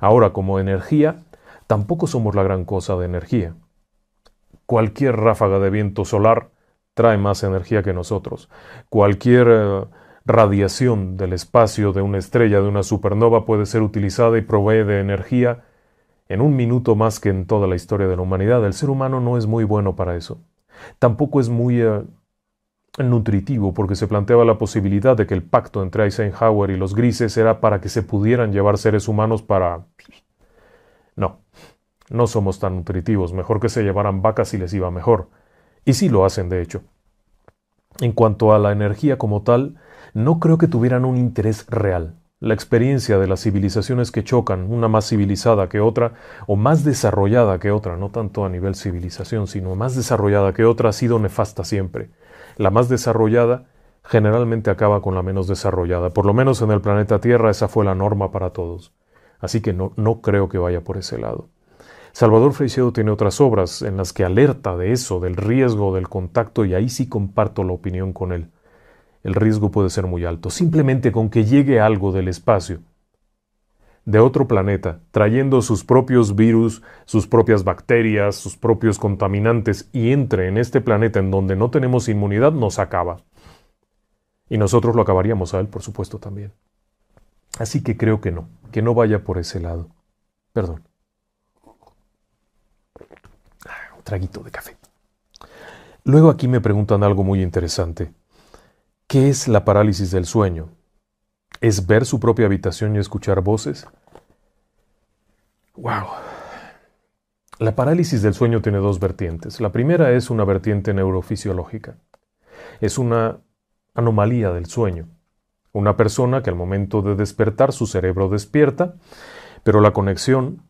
Ahora, como energía, tampoco somos la gran cosa de energía. Cualquier ráfaga de viento solar trae más energía que nosotros. Cualquier eh, radiación del espacio de una estrella, de una supernova, puede ser utilizada y provee de energía en un minuto más que en toda la historia de la humanidad. El ser humano no es muy bueno para eso. Tampoco es muy eh, nutritivo porque se planteaba la posibilidad de que el pacto entre Eisenhower y los grises era para que se pudieran llevar seres humanos para... No, no somos tan nutritivos. Mejor que se llevaran vacas y les iba mejor. Y sí lo hacen, de hecho. En cuanto a la energía como tal, no creo que tuvieran un interés real. La experiencia de las civilizaciones que chocan, una más civilizada que otra, o más desarrollada que otra, no tanto a nivel civilización, sino más desarrollada que otra, ha sido nefasta siempre. La más desarrollada generalmente acaba con la menos desarrollada. Por lo menos en el planeta Tierra esa fue la norma para todos. Así que no, no creo que vaya por ese lado. Salvador Freixedo tiene otras obras en las que alerta de eso, del riesgo del contacto, y ahí sí comparto la opinión con él el riesgo puede ser muy alto. Simplemente con que llegue algo del espacio, de otro planeta, trayendo sus propios virus, sus propias bacterias, sus propios contaminantes, y entre en este planeta en donde no tenemos inmunidad, nos acaba. Y nosotros lo acabaríamos a él, por supuesto, también. Así que creo que no, que no vaya por ese lado. Perdón. Ah, un traguito de café. Luego aquí me preguntan algo muy interesante. ¿Qué es la parálisis del sueño? ¿Es ver su propia habitación y escuchar voces? ¡Wow! La parálisis del sueño tiene dos vertientes. La primera es una vertiente neurofisiológica. Es una anomalía del sueño. Una persona que al momento de despertar su cerebro despierta, pero la conexión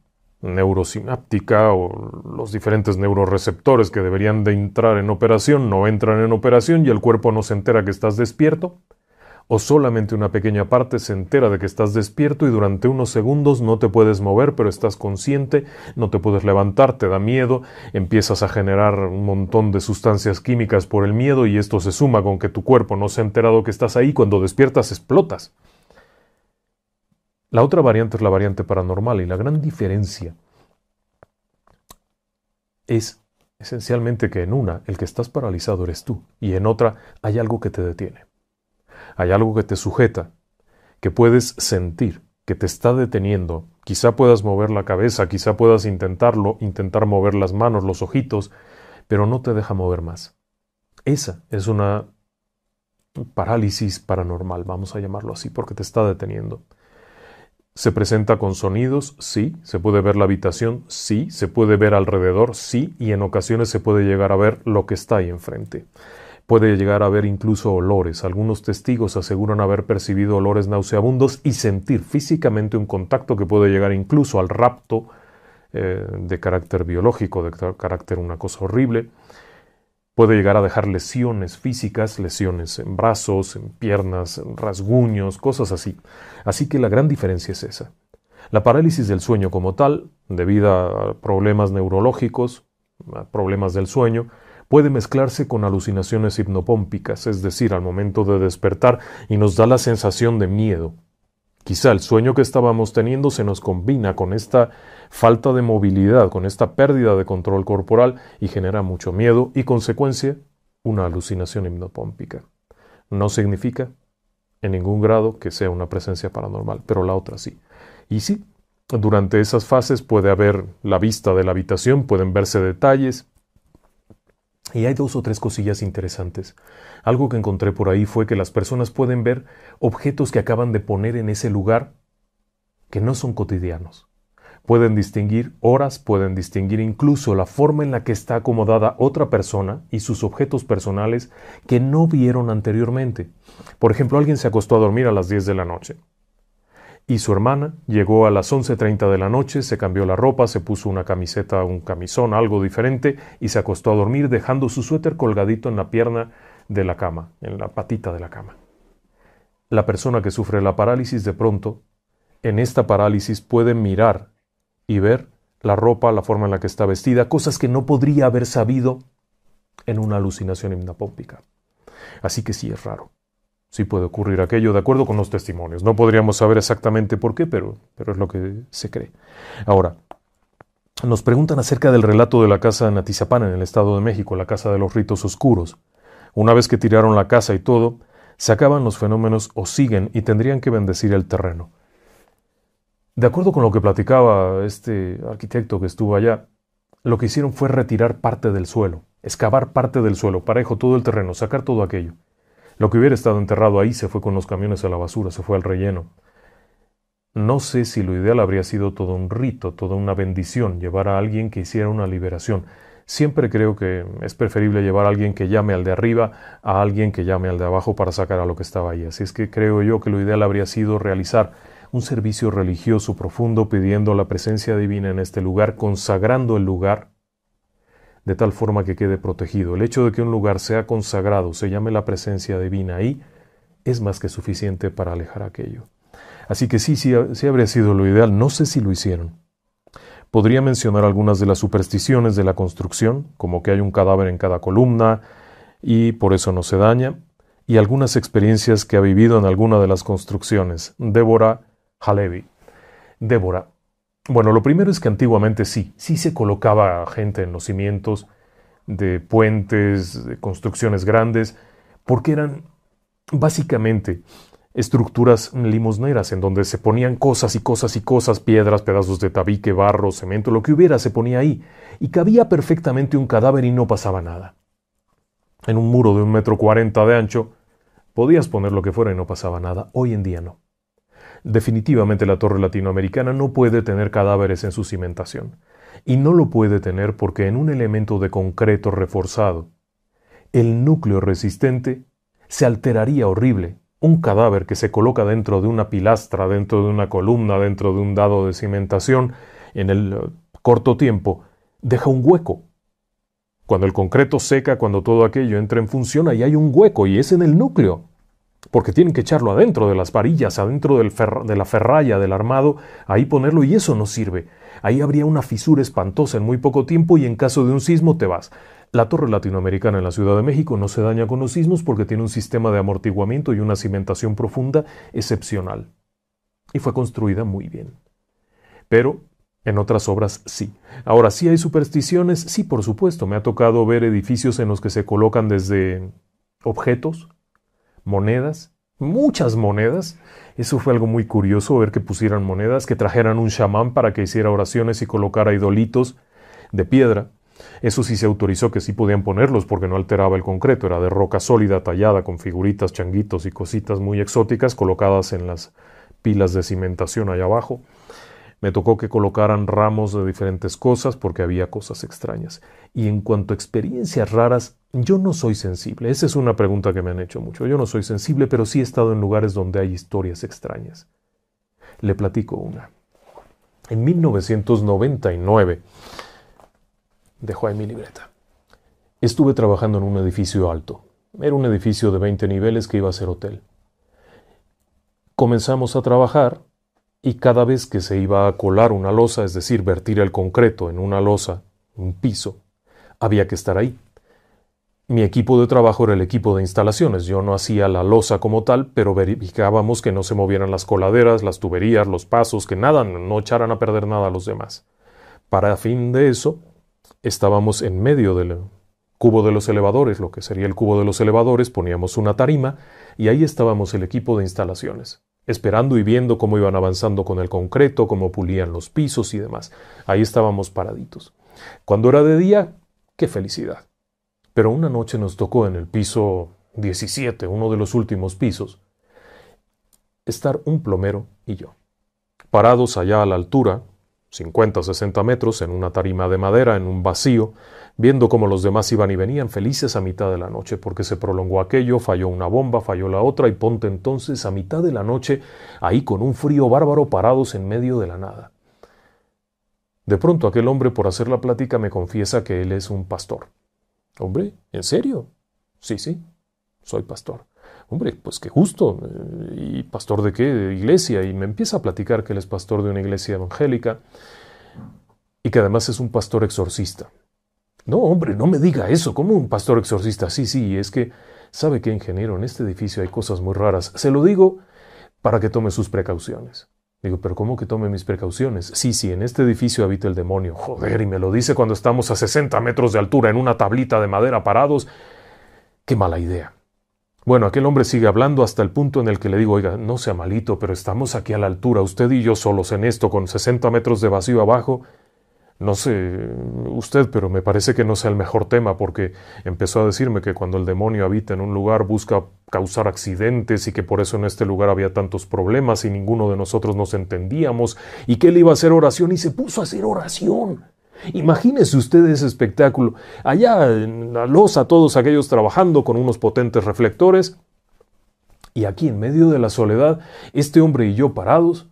neurosináptica o los diferentes neuroreceptores que deberían de entrar en operación no entran en operación y el cuerpo no se entera que estás despierto, o solamente una pequeña parte se entera de que estás despierto y durante unos segundos no te puedes mover pero estás consciente, no te puedes levantar, te da miedo, empiezas a generar un montón de sustancias químicas por el miedo y esto se suma con que tu cuerpo no se ha enterado que estás ahí, cuando despiertas explotas. La otra variante es la variante paranormal y la gran diferencia es esencialmente que en una el que estás paralizado eres tú y en otra hay algo que te detiene. Hay algo que te sujeta, que puedes sentir, que te está deteniendo. Quizá puedas mover la cabeza, quizá puedas intentarlo, intentar mover las manos, los ojitos, pero no te deja mover más. Esa es una parálisis paranormal, vamos a llamarlo así, porque te está deteniendo. ¿Se presenta con sonidos? Sí. ¿Se puede ver la habitación? Sí. ¿Se puede ver alrededor? Sí. Y en ocasiones se puede llegar a ver lo que está ahí enfrente. Puede llegar a ver incluso olores. Algunos testigos aseguran haber percibido olores nauseabundos y sentir físicamente un contacto que puede llegar incluso al rapto eh, de carácter biológico, de carácter una cosa horrible. Puede llegar a dejar lesiones físicas, lesiones en brazos, en piernas, rasguños, cosas así. Así que la gran diferencia es esa. La parálisis del sueño como tal, debido a problemas neurológicos, problemas del sueño, puede mezclarse con alucinaciones hipnopómpicas, es decir, al momento de despertar y nos da la sensación de miedo. Quizá el sueño que estábamos teniendo se nos combina con esta falta de movilidad, con esta pérdida de control corporal y genera mucho miedo y consecuencia una alucinación hipnopómpica. No significa en ningún grado que sea una presencia paranormal, pero la otra sí. Y sí, Durante esas fases puede haber la vista de la habitación, pueden verse detalles. Y hay dos o tres cosillas interesantes. Algo que encontré por ahí fue que las personas pueden ver objetos que acaban de poner en ese lugar que no son cotidianos. Pueden distinguir horas, pueden distinguir incluso la forma en la que está acomodada otra persona y sus objetos personales que no vieron anteriormente. Por ejemplo, alguien se acostó a dormir a las 10 de la noche y su hermana llegó a las 11.30 de la noche, se cambió la ropa, se puso una camiseta, un camisón, algo diferente, y se acostó a dormir dejando su suéter colgadito en la pierna de la cama, en la patita de la cama. La persona que sufre la parálisis de pronto, en esta parálisis puede mirar y ver la ropa, la forma en la que está vestida, cosas que no podría haber sabido en una alucinación hipnopómpica. Así que sí es raro. Sí puede ocurrir aquello de acuerdo con los testimonios. No podríamos saber exactamente por qué, pero, pero es lo que se cree. Ahora, nos preguntan acerca del relato de la casa de Natizapán en el Estado de México, la casa de los ritos oscuros. Una vez que tiraron la casa y todo, se acaban los fenómenos o siguen y tendrían que bendecir el terreno. De acuerdo con lo que platicaba este arquitecto que estuvo allá, lo que hicieron fue retirar parte del suelo, excavar parte del suelo, parejo todo el terreno, sacar todo aquello. Lo que hubiera estado enterrado ahí se fue con los camiones a la basura, se fue al relleno. No sé si lo ideal habría sido todo un rito, toda una bendición, llevar a alguien que hiciera una liberación. Siempre creo que es preferible llevar a alguien que llame al de arriba a alguien que llame al de abajo para sacar a lo que estaba ahí. Así es que creo yo que lo ideal habría sido realizar un servicio religioso profundo pidiendo la presencia divina en este lugar, consagrando el lugar de tal forma que quede protegido. El hecho de que un lugar sea consagrado, se llame la presencia divina ahí, es más que suficiente para alejar aquello. Así que sí, sí, sí habría sido lo ideal, no sé si lo hicieron. Podría mencionar algunas de las supersticiones de la construcción, como que hay un cadáver en cada columna y por eso no se daña, y algunas experiencias que ha vivido en alguna de las construcciones. Débora Halevi. Débora, bueno, lo primero es que antiguamente sí, sí se colocaba gente en los cimientos de puentes, de construcciones grandes, porque eran básicamente estructuras limosneras en donde se ponían cosas y cosas y cosas, piedras, pedazos de tabique, barro, cemento, lo que hubiera se ponía ahí, y cabía perfectamente un cadáver y no pasaba nada. En un muro de un metro cuarenta de ancho, podías poner lo que fuera y no pasaba nada. Hoy en día no. Definitivamente la torre latinoamericana no puede tener cadáveres en su cimentación, y no lo puede tener porque en un elemento de concreto reforzado, el núcleo resistente se alteraría horrible. Un cadáver que se coloca dentro de una pilastra, dentro de una columna, dentro de un dado de cimentación, en el eh, corto tiempo, deja un hueco. Cuando el concreto seca, cuando todo aquello entra en función, ahí hay un hueco y es en el núcleo porque tienen que echarlo adentro de las varillas, adentro de la ferralla del armado, ahí ponerlo y eso no sirve. Ahí habría una fisura espantosa en muy poco tiempo y en caso de un sismo te vas. La torre latinoamericana en la Ciudad de México no se daña con los sismos porque tiene un sistema de amortiguamiento y una cimentación profunda excepcional. Y fue construida muy bien. Pero en otras obras sí. Ahora sí hay supersticiones, sí por supuesto. Me ha tocado ver edificios en los que se colocan desde objetos, monedas, muchas monedas. Eso fue algo muy curioso, ver que pusieran monedas, que trajeran un chamán para que hiciera oraciones y colocara idolitos de piedra. Eso sí se autorizó que sí podían ponerlos porque no alteraba el concreto, era de roca sólida tallada con figuritas, changuitos y cositas muy exóticas colocadas en las pilas de cimentación allá abajo. Me tocó que colocaran ramos de diferentes cosas porque había cosas extrañas. Y en cuanto a experiencias raras, yo no soy sensible. Esa es una pregunta que me han hecho mucho. Yo no soy sensible, pero sí he estado en lugares donde hay historias extrañas. Le platico una. En 1999, dejo ahí mi libreta, estuve trabajando en un edificio alto. Era un edificio de 20 niveles que iba a ser hotel. Comenzamos a trabajar y cada vez que se iba a colar una losa, es decir, vertir el concreto en una losa, un piso, había que estar ahí. Mi equipo de trabajo era el equipo de instalaciones. Yo no hacía la losa como tal, pero verificábamos que no se movieran las coladeras, las tuberías, los pasos, que nada, no echaran a perder nada a los demás. Para fin de eso, estábamos en medio del cubo de los elevadores, lo que sería el cubo de los elevadores, poníamos una tarima y ahí estábamos el equipo de instalaciones. Esperando y viendo cómo iban avanzando con el concreto, cómo pulían los pisos y demás. Ahí estábamos paraditos. Cuando era de día, qué felicidad. Pero una noche nos tocó en el piso 17, uno de los últimos pisos, estar un plomero y yo, parados allá a la altura, 50 o 60 metros, en una tarima de madera, en un vacío, viendo cómo los demás iban y venían felices a mitad de la noche, porque se prolongó aquello, falló una bomba, falló la otra, y ponte entonces a mitad de la noche, ahí con un frío bárbaro, parados en medio de la nada. De pronto aquel hombre, por hacer la plática, me confiesa que él es un pastor. Hombre, ¿en serio? Sí, sí, soy pastor. Hombre, pues qué justo. ¿Y pastor de qué? De iglesia. Y me empieza a platicar que él es pastor de una iglesia evangélica y que además es un pastor exorcista. No, hombre, no me diga eso. ¿Cómo un pastor exorcista? Sí, sí, es que sabe que, ingeniero, en este edificio hay cosas muy raras. Se lo digo para que tome sus precauciones. Digo, pero ¿cómo que tome mis precauciones? Sí, sí, en este edificio habita el demonio. Joder, y me lo dice cuando estamos a 60 metros de altura en una tablita de madera parados. Qué mala idea. Bueno, aquel hombre sigue hablando hasta el punto en el que le digo, oiga, no sea malito, pero estamos aquí a la altura, usted y yo solos en esto, con 60 metros de vacío abajo. No sé usted, pero me parece que no sea el mejor tema, porque empezó a decirme que cuando el demonio habita en un lugar busca causar accidentes y que por eso en este lugar había tantos problemas y ninguno de nosotros nos entendíamos, y que él iba a hacer oración y se puso a hacer oración. Imagínese usted ese espectáculo. Allá en la losa, todos aquellos trabajando con unos potentes reflectores. Y aquí en medio de la soledad, este hombre y yo parados,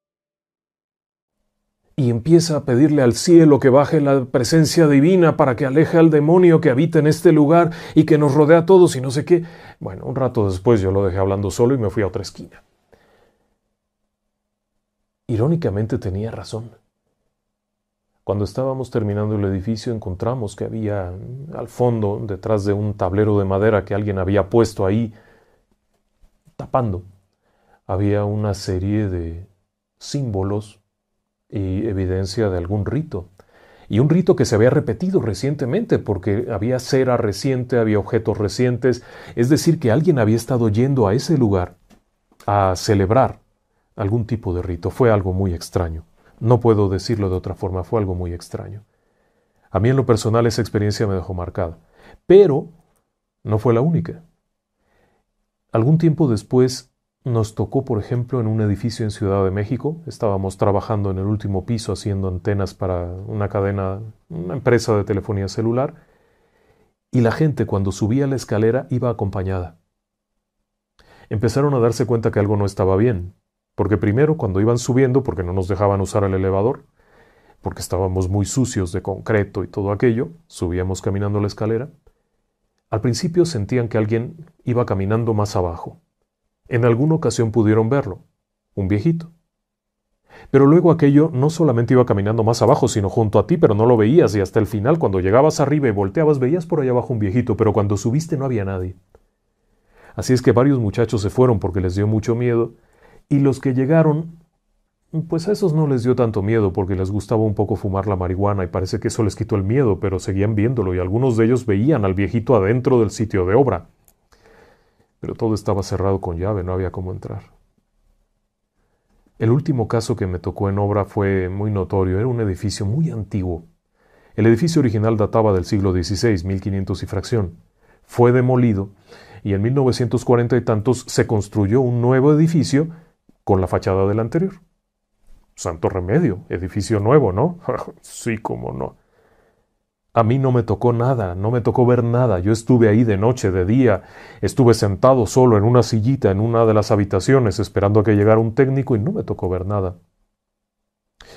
y empieza a pedirle al cielo que baje la presencia divina para que aleje al demonio que habita en este lugar y que nos rodea a todos y no sé qué. Bueno, un rato después yo lo dejé hablando solo y me fui a otra esquina. Irónicamente tenía razón. Cuando estábamos terminando el edificio encontramos que había al fondo, detrás de un tablero de madera que alguien había puesto ahí, tapando, había una serie de símbolos y evidencia de algún rito. Y un rito que se había repetido recientemente porque había cera reciente, había objetos recientes, es decir, que alguien había estado yendo a ese lugar a celebrar algún tipo de rito. Fue algo muy extraño. No puedo decirlo de otra forma, fue algo muy extraño. A mí en lo personal esa experiencia me dejó marcada. Pero no fue la única. Algún tiempo después nos tocó, por ejemplo, en un edificio en Ciudad de México. Estábamos trabajando en el último piso haciendo antenas para una cadena, una empresa de telefonía celular. Y la gente cuando subía la escalera iba acompañada. Empezaron a darse cuenta que algo no estaba bien. Porque primero, cuando iban subiendo, porque no nos dejaban usar el elevador, porque estábamos muy sucios de concreto y todo aquello, subíamos caminando la escalera, al principio sentían que alguien iba caminando más abajo en alguna ocasión pudieron verlo, un viejito. Pero luego aquello no solamente iba caminando más abajo, sino junto a ti, pero no lo veías, y hasta el final, cuando llegabas arriba y volteabas, veías por allá abajo un viejito, pero cuando subiste no había nadie. Así es que varios muchachos se fueron porque les dio mucho miedo, y los que llegaron, pues a esos no les dio tanto miedo porque les gustaba un poco fumar la marihuana y parece que eso les quitó el miedo, pero seguían viéndolo y algunos de ellos veían al viejito adentro del sitio de obra pero todo estaba cerrado con llave, no había cómo entrar. El último caso que me tocó en obra fue muy notorio, era un edificio muy antiguo. El edificio original databa del siglo XVI, 1500 y fracción. Fue demolido y en 1940 y tantos se construyó un nuevo edificio con la fachada del anterior. Santo remedio, edificio nuevo, ¿no? sí, como no. A mí no me tocó nada, no me tocó ver nada. Yo estuve ahí de noche, de día, estuve sentado solo en una sillita en una de las habitaciones esperando a que llegara un técnico y no me tocó ver nada.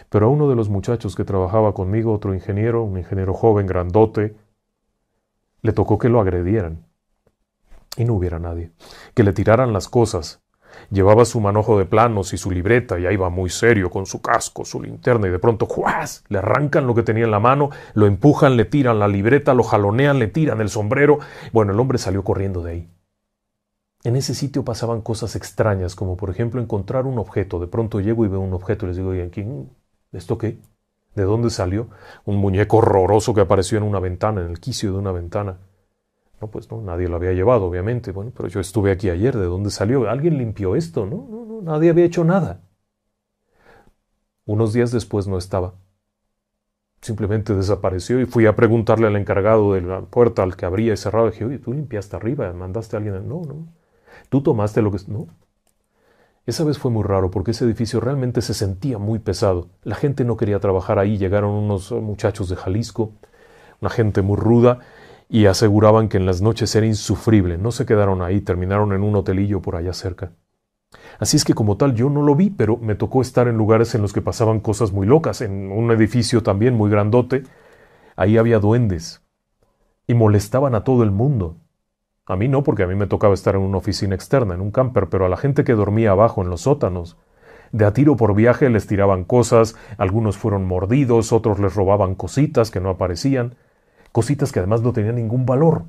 Pero a uno de los muchachos que trabajaba conmigo, otro ingeniero, un ingeniero joven, grandote, le tocó que lo agredieran. Y no hubiera nadie. Que le tiraran las cosas, Llevaba su manojo de planos y su libreta y ahí va muy serio con su casco, su linterna y de pronto ¡juas! le arrancan lo que tenía en la mano, lo empujan, le tiran la libreta, lo jalonean, le tiran el sombrero. Bueno, el hombre salió corriendo de ahí. En ese sitio pasaban cosas extrañas, como por ejemplo encontrar un objeto. De pronto llego y veo un objeto y les digo, oye, ¿quién? ¿Esto qué? ¿De dónde salió? Un muñeco horroroso que apareció en una ventana, en el quicio de una ventana. No, pues no, nadie lo había llevado, obviamente. Bueno, pero yo estuve aquí ayer, ¿de dónde salió? ¿Alguien limpió esto? No, no, no, nadie había hecho nada. Unos días después no estaba. Simplemente desapareció y fui a preguntarle al encargado de la puerta, al que abría y cerraba. Dije, oye, tú limpiaste arriba, mandaste a alguien. No, no. Tú tomaste lo que. No. Esa vez fue muy raro porque ese edificio realmente se sentía muy pesado. La gente no quería trabajar ahí. Llegaron unos muchachos de Jalisco, una gente muy ruda, y aseguraban que en las noches era insufrible. No se quedaron ahí, terminaron en un hotelillo por allá cerca. Así es que como tal yo no lo vi, pero me tocó estar en lugares en los que pasaban cosas muy locas, en un edificio también muy grandote. Ahí había duendes y molestaban a todo el mundo. A mí no, porque a mí me tocaba estar en una oficina externa, en un camper, pero a la gente que dormía abajo en los sótanos. De a tiro por viaje les tiraban cosas, algunos fueron mordidos, otros les robaban cositas que no aparecían cositas que además no tenían ningún valor.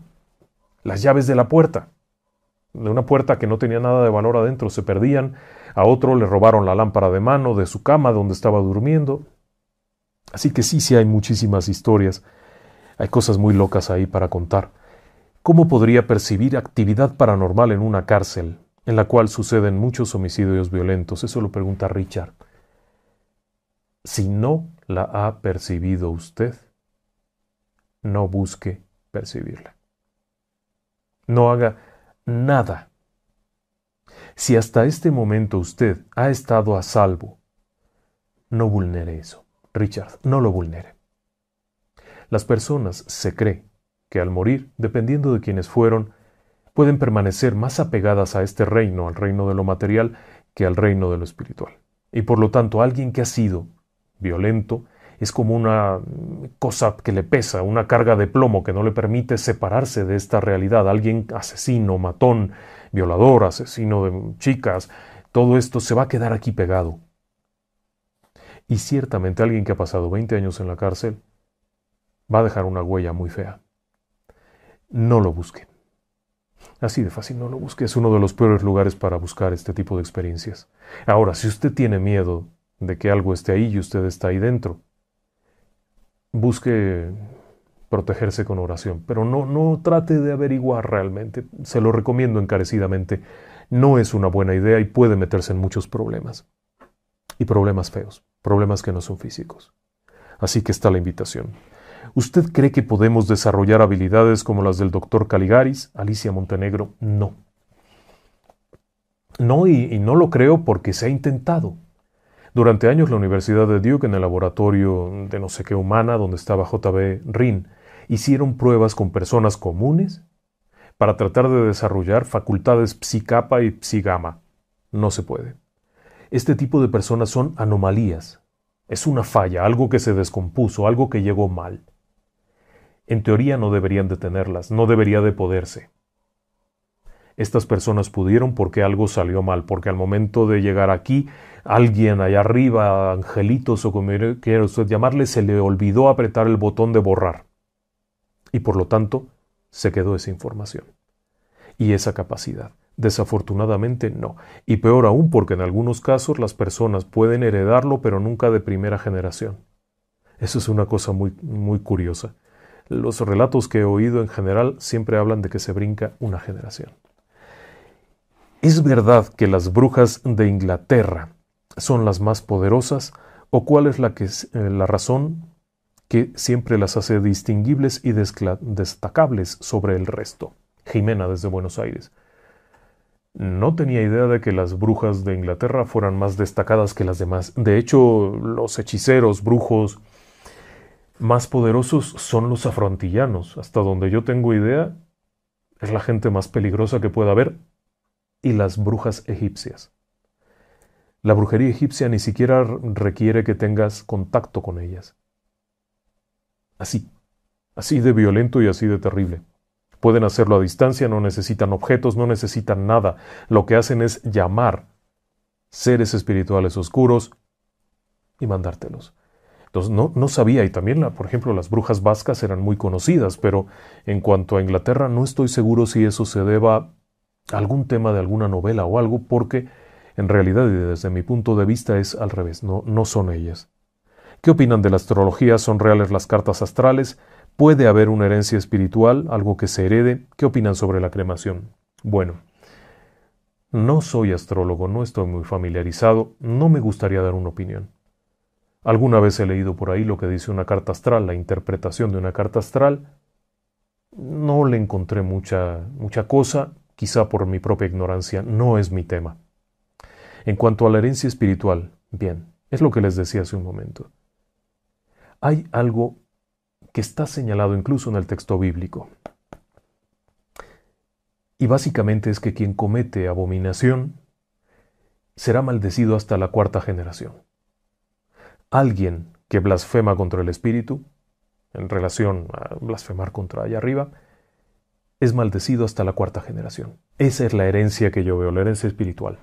Las llaves de la puerta, de una puerta que no tenía nada de valor adentro, se perdían, a otro le robaron la lámpara de mano de su cama donde estaba durmiendo. Así que sí, sí hay muchísimas historias, hay cosas muy locas ahí para contar. ¿Cómo podría percibir actividad paranormal en una cárcel en la cual suceden muchos homicidios violentos? Eso lo pregunta Richard. Si no la ha percibido usted, no busque percibirla. No haga nada. Si hasta este momento usted ha estado a salvo, no vulnere eso. Richard, no lo vulnere. Las personas se cree que al morir, dependiendo de quienes fueron, pueden permanecer más apegadas a este reino, al reino de lo material, que al reino de lo espiritual. Y por lo tanto, alguien que ha sido violento, es como una cosa que le pesa, una carga de plomo que no le permite separarse de esta realidad. Alguien asesino, matón, violador, asesino de chicas, todo esto se va a quedar aquí pegado. Y ciertamente alguien que ha pasado 20 años en la cárcel va a dejar una huella muy fea. No lo busquen. Así de fácil, no lo busque. Es uno de los peores lugares para buscar este tipo de experiencias. Ahora, si usted tiene miedo de que algo esté ahí y usted está ahí dentro, busque protegerse con oración, pero no, no trate de averiguar realmente, se lo recomiendo encarecidamente, no es una buena idea y puede meterse en muchos problemas. Y problemas feos, problemas que no son físicos. Así que está la invitación. ¿Usted cree que podemos desarrollar habilidades como las del doctor Caligaris, Alicia Montenegro? No. No, y, y no lo creo porque se ha intentado. Durante años la Universidad de Duke, en el laboratorio de no sé qué humana, donde estaba JB Rin, hicieron pruebas con personas comunes para tratar de desarrollar facultades psi-kappa y psi-gamma. No se puede. Este tipo de personas son anomalías. Es una falla, algo que se descompuso, algo que llegó mal. En teoría no deberían de tenerlas, no debería de poderse. Estas personas pudieron porque algo salió mal, porque al momento de llegar aquí alguien allá arriba, angelitos o como quiera usted llamarle, se le olvidó apretar el botón de borrar. Y por lo tanto, se quedó esa información. Y esa capacidad. Desafortunadamente no. Y peor aún porque en algunos casos las personas pueden heredarlo pero nunca de primera generación. Eso es una cosa muy, muy curiosa. Los relatos que he oído en general siempre hablan de que se brinca una generación. Es verdad que las brujas de Inglaterra son las más poderosas o cuál es la, eh, razón que siempre las hace distinguibles y destacables sobre el resto. Jimena desde Buenos Aires. No tenía idea de que las brujas de Inglaterra fueran más destacadas que las demás. De hecho, los hechiceros, brujos más poderosos son los afrontillanos. Hasta donde yo tengo idea, es la gente más peligrosa que pueda haber. Y las brujas egipcias. La brujería egipcia ni siquiera requiere que tengas contacto con ellas. Así, así de violento y así de terrible. Pueden hacerlo a distancia, no necesitan objetos, no necesitan nada. Lo que hacen es llamar seres espirituales oscuros y mandártelos. Entonces no, no sabía, y también, la, por ejemplo, las brujas vascas eran muy conocidas, pero en cuanto a Inglaterra no estoy seguro si eso se deba algún tema de alguna novela o algo, porque en realidad y desde mi punto de vista es al revés, no, no son ellas. ¿Qué opinan de la astrología? ¿Son reales las cartas astrales? ¿Puede haber una herencia espiritual, algo que se herede? ¿Qué opinan sobre la cremación? Bueno, no soy astrólogo, no estoy muy familiarizado, no me gustaría dar una opinión. Alguna vez he leído por ahí lo que dice una carta astral, la interpretación de una carta astral. No le encontré mucha, mucha cosa, quizá por mi propia ignorancia, no es mi tema. En cuanto a la herencia espiritual, bien, es lo que les decía hace un momento. Hay algo que está señalado incluso en el texto bíblico. Y básicamente es que quien comete abominación será maldecido hasta la cuarta generación. Alguien que blasfema contra el Espíritu, en relación a blasfemar contra allá arriba, es maldecido hasta la cuarta generación. Esa es la herencia que yo veo, la herencia espiritual.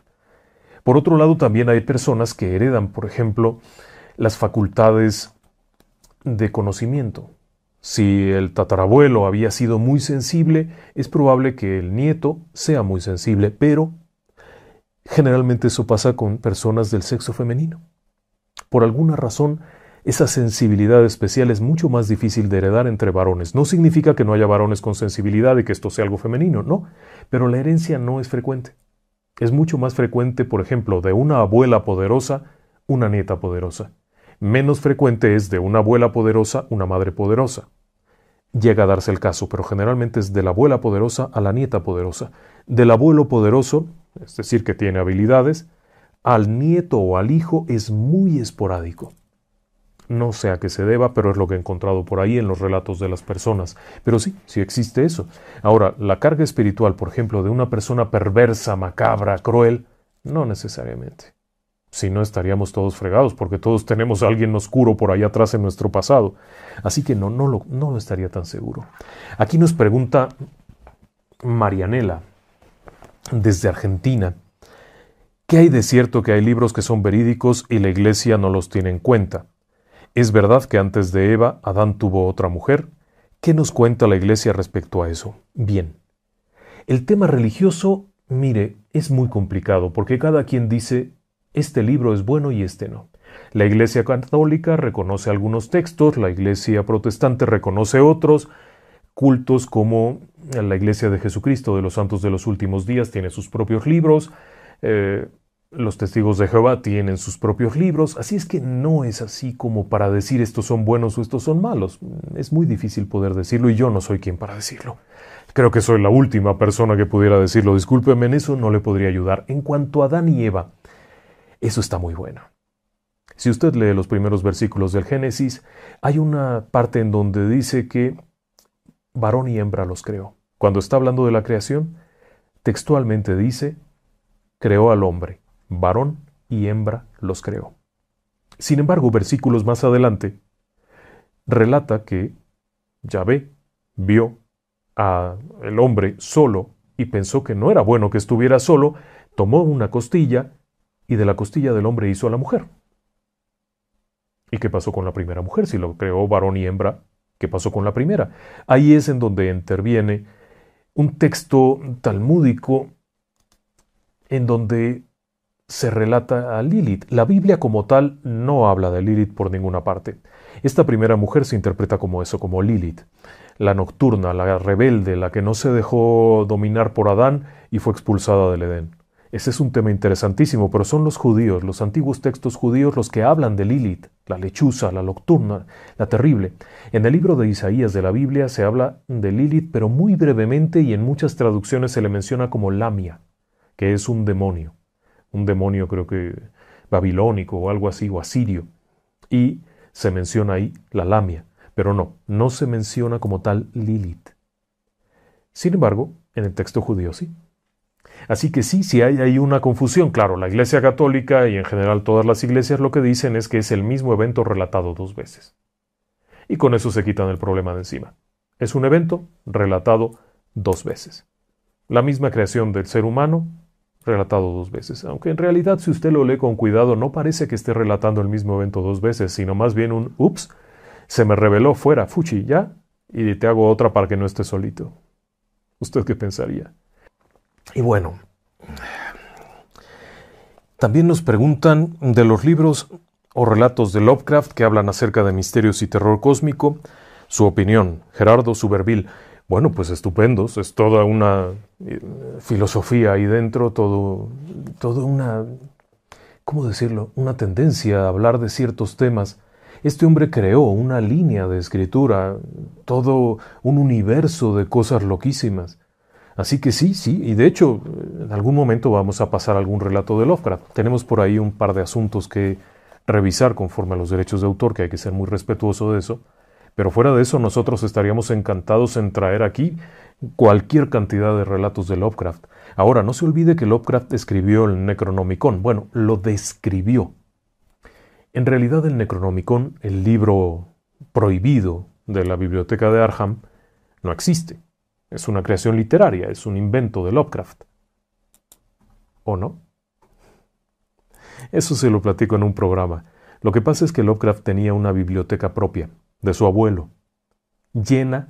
Por otro lado, también hay personas que heredan, por ejemplo, las facultades de conocimiento. Si el tatarabuelo había sido muy sensible, es probable que el nieto sea muy sensible, pero generalmente eso pasa con personas del sexo femenino. Por alguna razón, esa sensibilidad especial es mucho más difícil de heredar entre varones. No significa que no haya varones con sensibilidad y que esto sea algo femenino, no, pero la herencia no es frecuente. Es mucho más frecuente, por ejemplo, de una abuela poderosa, una nieta poderosa. Menos frecuente es de una abuela poderosa una madre poderosa. Llega a darse el caso, pero generalmente es de la abuela poderosa a la nieta poderosa. Del abuelo poderoso, es decir, que tiene habilidades, al nieto o al hijo es muy esporádico. No sé a qué se deba, pero es lo que he encontrado por ahí en los relatos de las personas. Pero sí, sí existe eso. Ahora, la carga espiritual, por ejemplo, de una persona perversa, macabra, cruel, no necesariamente si no estaríamos todos fregados, porque todos tenemos a alguien oscuro por ahí atrás en nuestro pasado. Así que no, no lo, no lo estaría tan seguro. Aquí nos pregunta Marianela, desde Argentina, ¿qué hay de cierto que hay libros que son verídicos y la iglesia no los tiene en cuenta? ¿Es verdad que antes de Eva Adán tuvo otra mujer? ¿Qué nos cuenta la iglesia respecto a eso? Bien. El tema religioso, mire, es muy complicado porque cada quien dice este libro es bueno y este no. La Iglesia Católica reconoce algunos textos, la Iglesia Protestante reconoce otros, cultos como la Iglesia de Jesucristo de los Santos de los Últimos Días tiene sus propios libros, eh, los testigos de Jehová tienen sus propios libros, así es que no es así como para decir estos son buenos o estos son malos. Es muy difícil poder decirlo y yo no soy quien para decirlo. Creo que soy la última persona que pudiera decirlo. Discúlpeme en eso, no le podría ayudar. En cuanto a Adán y Eva, eso está muy bueno. Si usted lee los primeros versículos del Génesis, hay una parte en donde dice que varón y hembra los creó. Cuando está hablando de la creación, textualmente dice, creó al hombre, varón y hembra los creó. Sin embargo, versículos más adelante, relata que Yahvé vio a el hombre solo y pensó que no era bueno que estuviera solo, tomó una costilla y de la costilla del hombre hizo a la mujer. ¿Y qué pasó con la primera mujer? Si lo creó varón y hembra, ¿qué pasó con la primera? Ahí es en donde interviene un texto talmúdico en donde se relata a Lilith. La Biblia como tal no habla de Lilith por ninguna parte. Esta primera mujer se interpreta como eso, como Lilith, la nocturna, la rebelde, la que no se dejó dominar por Adán y fue expulsada del Edén. Ese es un tema interesantísimo, pero son los judíos, los antiguos textos judíos los que hablan de Lilith, la lechuza, la nocturna, la terrible. En el libro de Isaías de la Biblia se habla de Lilith, pero muy brevemente y en muchas traducciones se le menciona como Lamia, que es un demonio, un demonio creo que babilónico o algo así, o asirio, y se menciona ahí la lamia, pero no, no se menciona como tal Lilith. Sin embargo, en el texto judío sí. Así que sí, si hay ahí una confusión. Claro, la Iglesia Católica y en general todas las iglesias lo que dicen es que es el mismo evento relatado dos veces. Y con eso se quitan el problema de encima. Es un evento relatado dos veces. La misma creación del ser humano relatado dos veces. Aunque en realidad si usted lo lee con cuidado no parece que esté relatando el mismo evento dos veces, sino más bien un ups, se me reveló fuera, fuchi, ya, y te hago otra para que no esté solito. ¿Usted qué pensaría? Y bueno, también nos preguntan de los libros o relatos de Lovecraft que hablan acerca de misterios y terror cósmico, su opinión, Gerardo Suberville. Bueno, pues estupendos, es toda una filosofía ahí dentro, todo, todo una, ¿cómo decirlo? Una tendencia a hablar de ciertos temas. Este hombre creó una línea de escritura, todo un universo de cosas loquísimas. Así que sí, sí, y de hecho, en algún momento vamos a pasar algún relato de Lovecraft. Tenemos por ahí un par de asuntos que revisar conforme a los derechos de autor, que hay que ser muy respetuoso de eso. Pero fuera de eso, nosotros estaríamos encantados en traer aquí cualquier cantidad de relatos de Lovecraft. Ahora, no se olvide que Lovecraft escribió el Necronomicon. Bueno, lo describió. En realidad, el Necronomicon, el libro prohibido de la biblioteca de Arham, no existe. Es una creación literaria, es un invento de Lovecraft. ¿O no? Eso se lo platico en un programa. Lo que pasa es que Lovecraft tenía una biblioteca propia, de su abuelo, llena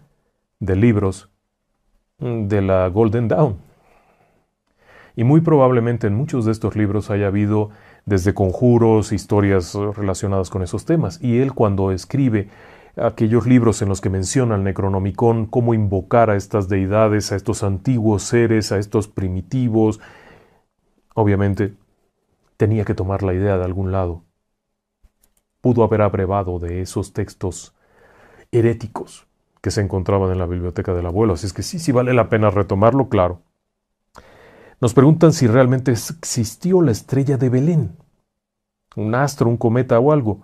de libros de la Golden Dawn. Y muy probablemente en muchos de estos libros haya habido desde conjuros, historias relacionadas con esos temas. Y él cuando escribe aquellos libros en los que menciona el Necronomicon, cómo invocar a estas deidades, a estos antiguos seres, a estos primitivos, obviamente tenía que tomar la idea de algún lado. Pudo haber abrevado de esos textos heréticos que se encontraban en la biblioteca del abuelo. Así es que sí, sí vale la pena retomarlo, claro. Nos preguntan si realmente existió la estrella de Belén, un astro, un cometa o algo.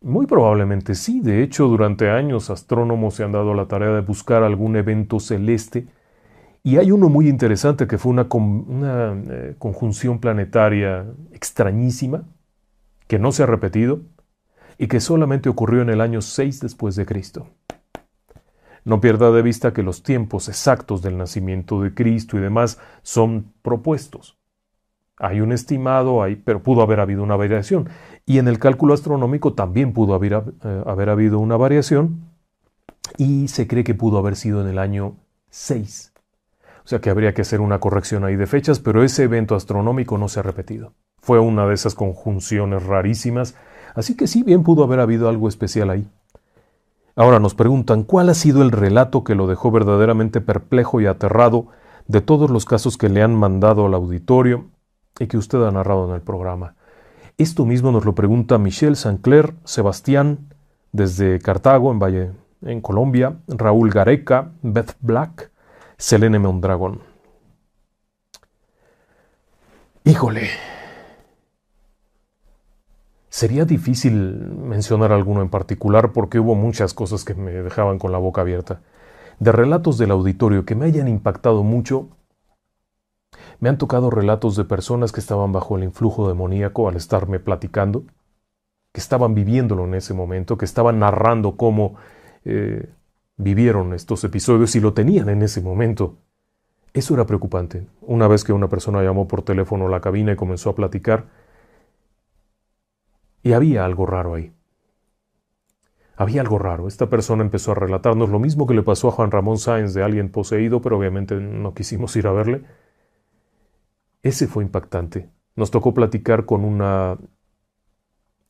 Muy probablemente sí. De hecho, durante años astrónomos se han dado la tarea de buscar algún evento celeste. Y hay uno muy interesante que fue una, eh, conjunción planetaria extrañísima, que no se ha repetido, y que solamente ocurrió en el año 6 después de Cristo. No pierda de vista que los tiempos exactos del nacimiento de Cristo y demás son propuestos. Hay un estimado, pero pudo haber habido una variación. Y en el cálculo astronómico también pudo haber, eh, haber habido una variación y se cree que pudo haber sido en el año 6. O sea que habría que hacer una corrección ahí de fechas, pero ese evento astronómico no se ha repetido. Fue una de esas conjunciones rarísimas Así que sí, bien pudo haber habido algo especial ahí. Ahora nos preguntan cuál ha sido el relato que lo dejó verdaderamente perplejo y aterrado de todos los casos que le han mandado al auditorio y que usted ha narrado en el programa. Esto mismo nos lo pregunta Michelle Sancler, Sebastián, desde Cartago, en Valle, en Colombia, Raúl Gareca, Beth Black, Selene Mondragón. Híjole, Sería difícil mencionar alguno en particular porque hubo muchas cosas que me dejaban con la boca abierta. De relatos del auditorio que me hayan impactado mucho, me han tocado relatos de personas que estaban bajo el influjo demoníaco al estarme platicando, que estaban viviéndolo en ese momento, que estaban narrando cómo eh, vivieron estos episodios y lo tenían en ese momento. Eso era preocupante. Una vez que una persona llamó por teléfono a la cabina y comenzó a platicar, y había algo raro ahí. Había algo raro. Esta persona empezó a relatarnos lo mismo que le pasó a Juan Ramón Sáenz de alguien poseído, pero obviamente no quisimos ir a verle. Ese fue impactante. Nos tocó platicar con una...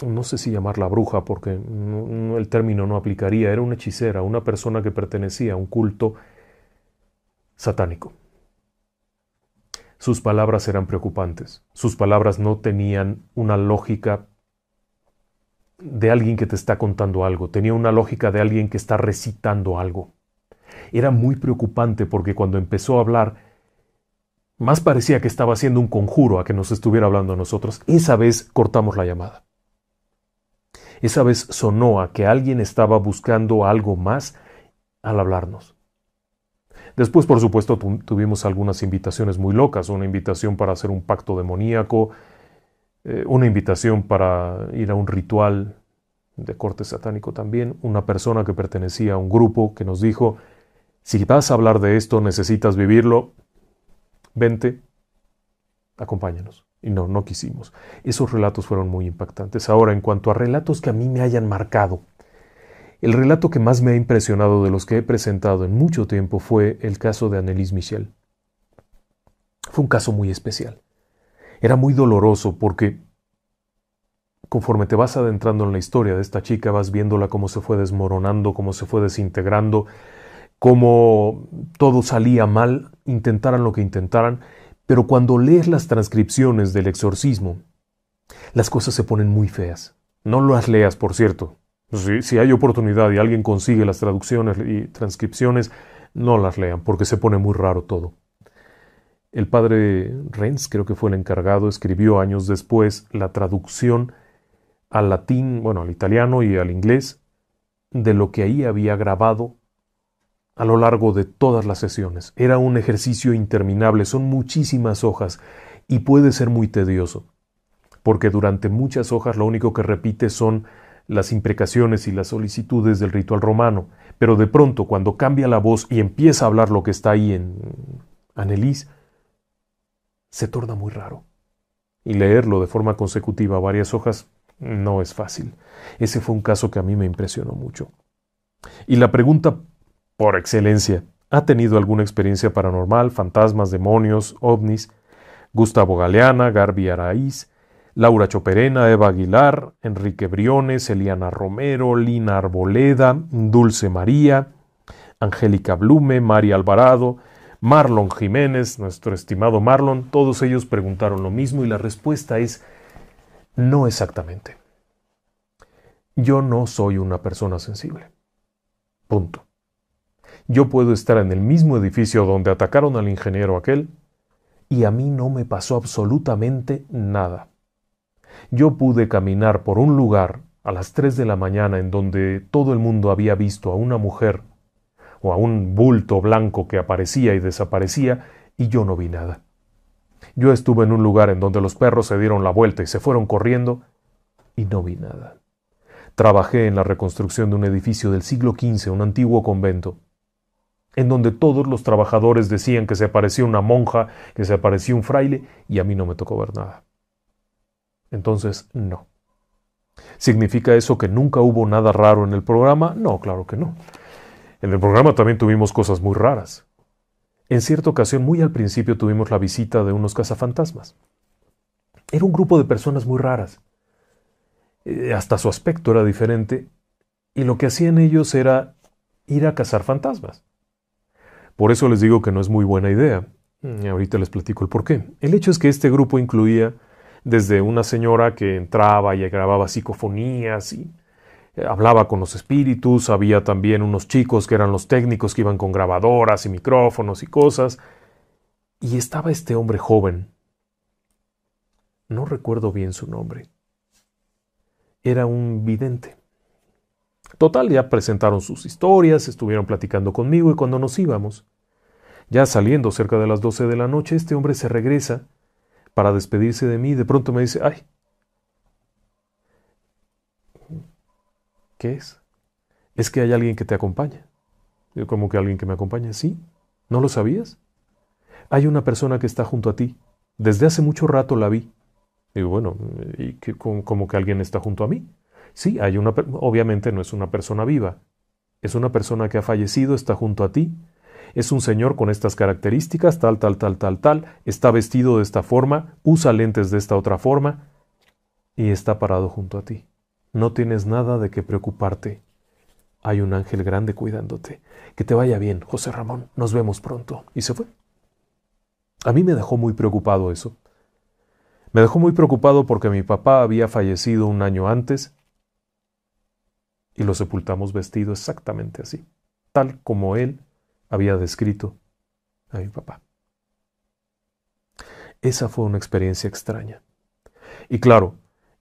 No sé si llamarla bruja, porque el término no aplicaría. Era una hechicera, una persona que pertenecía a un culto satánico. Sus palabras eran preocupantes. Sus palabras no tenían una lógica de alguien que te está contando algo, tenía una lógica de alguien que está recitando algo. Era muy preocupante porque cuando empezó a hablar, Más parecía que estaba haciendo un conjuro a que nos estuviera hablando a nosotros. Esa vez cortamos la llamada. Esa vez sonó a que alguien estaba buscando algo más al hablarnos. Después, por supuesto, tuvimos algunas invitaciones muy locas, una invitación para hacer un pacto demoníaco, eh, una invitación para ir a un ritual de corte satánico también, una persona que pertenecía a un grupo que nos dijo, si vas a hablar de esto, necesitas vivirlo, vente, acompáñanos. Y no, no quisimos. Esos relatos fueron muy impactantes. Ahora, en cuanto a relatos que a mí me hayan marcado, el relato que más me ha impresionado de los que he presentado en mucho tiempo fue el caso de Annelise Michel. Fue un caso muy especial. Era muy doloroso porque conforme te vas adentrando en la historia de esta chica, vas viéndola cómo se fue desmoronando, cómo se fue desintegrando, cómo todo salía mal, intentaran lo que intentaran, pero cuando lees las transcripciones del exorcismo, las cosas se ponen muy feas. No las leas, por cierto. Si, si, hay oportunidad y alguien consigue las traducciones y transcripciones, no las lean, porque se pone muy raro todo. El padre Renz, creo que fue el encargado, escribió años después la traducción al latín, bueno, al italiano y al inglés, de lo que ahí había grabado a lo largo de todas las sesiones. Era un ejercicio interminable, son muchísimas hojas y puede ser muy tedioso, porque durante muchas hojas lo único que repite son las imprecaciones y las solicitudes del ritual romano, pero de pronto cuando cambia la voz y empieza a hablar lo que está ahí en Annelise, se torna muy raro. Y leerlo de forma consecutiva varias hojas no es fácil. Ese fue un caso que a mí me impresionó mucho. Y la pregunta por excelencia, ¿ha tenido alguna experiencia paranormal, fantasmas, demonios, ovnis? Gustavo Galeana, Garbi Araíz, Laura Choperena, Eva Aguilar, Enrique Briones, Eliana Romero, Lina Arboleda, Dulce María, Angélica Blume, María Alvarado, Marlon Jiménez, nuestro estimado Marlon, todos ellos preguntaron lo mismo y la respuesta es no exactamente. Yo no soy una persona sensible. Punto. Yo puedo estar en el mismo edificio donde atacaron al ingeniero aquel y a mí no me pasó absolutamente nada. Yo pude caminar por un lugar a las tres de la mañana en donde todo el mundo había visto a una mujer o a un bulto blanco que aparecía y desaparecía y yo no vi nada. Yo estuve en un lugar en donde los perros se dieron la vuelta y se fueron corriendo y no vi nada. Trabajé en la reconstrucción de un edificio del siglo XV, un antiguo convento, en donde todos los trabajadores decían que se aparecía una monja, que se aparecía un fraile, y a mí no me tocó ver nada. Entonces, no. ¿Significa eso que nunca hubo nada raro en el programa? No, claro que no. En el programa también tuvimos cosas muy raras. En cierta ocasión, muy al principio, tuvimos la visita de unos cazafantasmas. Era un grupo de personas muy raras. Eh, hasta su aspecto era diferente, y lo que hacían ellos era ir a cazar fantasmas. Por eso les digo que no es muy buena idea. Mm, ahorita les platico el por qué. El hecho es que este grupo incluía desde una señora que entraba y grababa psicofonías y hablaba con los espíritus, había también unos chicos que eran los técnicos que iban con grabadoras y micrófonos y cosas, y estaba este hombre joven. No recuerdo bien su nombre. Era un vidente. Total, ya presentaron sus historias, estuvieron platicando conmigo y cuando nos íbamos, ya saliendo cerca de las doce de la noche, este hombre se regresa para despedirse de mí y de pronto me dice, ay, ¿qué es? Es que hay alguien que te acompaña. Yo, como que alguien que me acompaña? Sí. ¿No lo sabías? Hay una persona que está junto a ti. Desde hace mucho rato la vi. Digo, bueno, ¿y que, como que alguien está junto a mí? Sí, hay una, obviamente no es una persona viva, es una persona que ha fallecido, está junto a ti, es un señor con estas características, tal, tal, tal, tal, tal, está vestido de esta forma, usa lentes de esta otra forma y está parado junto a ti. No tienes nada de qué preocuparte. Hay un ángel grande cuidándote. Que te vaya bien, José Ramón. Nos vemos pronto. Y se fue. A mí me dejó muy preocupado eso. Me dejó muy preocupado porque mi papá había fallecido un año antes y lo sepultamos vestido exactamente así, tal como él había descrito a mi papá. Esa fue una experiencia extraña. Y claro,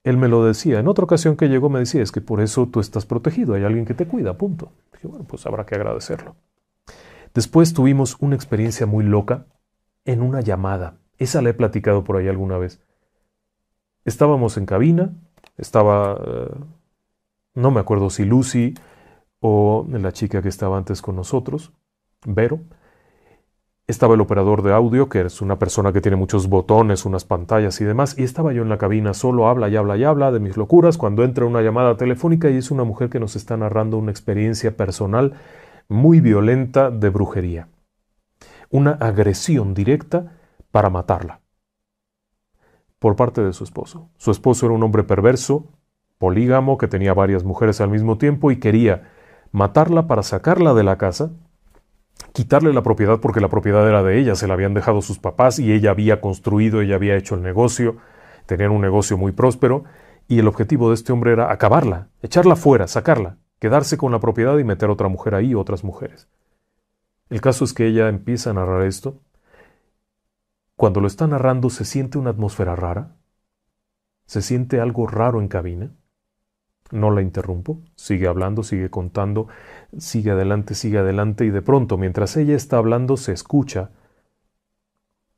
él me lo decía. En otra ocasión que llegó me decía, es que por eso tú estás protegido, hay alguien que te cuida, punto. Dije, bueno, pues habrá que agradecerlo. Después tuvimos una experiencia muy loca en una llamada. Esa la he platicado por ahí alguna vez. Estábamos en cabina, estaba, eh, no me acuerdo si Lucy o la chica que estaba antes con nosotros, Vero. Estaba el operador de audio, que es una persona que tiene muchos botones, unas pantallas y demás, y estaba yo en la cabina, solo habla y habla y habla de mis locuras, cuando entra una llamada telefónica y es una mujer que nos está narrando una experiencia personal muy violenta de brujería. Una agresión directa para matarla. Por parte de su esposo. Su esposo era un hombre perverso, polígamo, que tenía varias mujeres al mismo tiempo y quería matarla para sacarla de la casa quitarle la propiedad porque la propiedad era de ella, se la habían dejado sus papás y ella había construido, ella había hecho el negocio, tenían un negocio muy próspero y el objetivo de este hombre era acabarla, echarla fuera, sacarla, quedarse con la propiedad y meter otra mujer ahí, otras mujeres. El caso es que ella empieza a narrar esto. Cuando lo está narrando se siente una atmósfera rara, se siente algo raro en cabina. No la interrumpo, sigue hablando, sigue contando, sigue adelante, sigue adelante y de pronto, mientras ella está hablando, se escucha,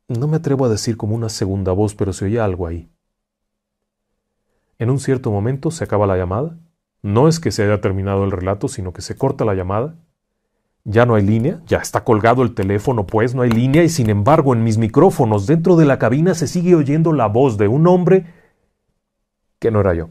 no me atrevo a decir como una segunda voz, pero se oye algo ahí. En un cierto momento se acaba la llamada, no es que se haya terminado el relato, sino que se corta la llamada, ya no hay línea, ya está colgado el teléfono, pues no hay línea y sin embargo en mis micrófonos dentro de la cabina se sigue oyendo la voz de un hombre que no era yo.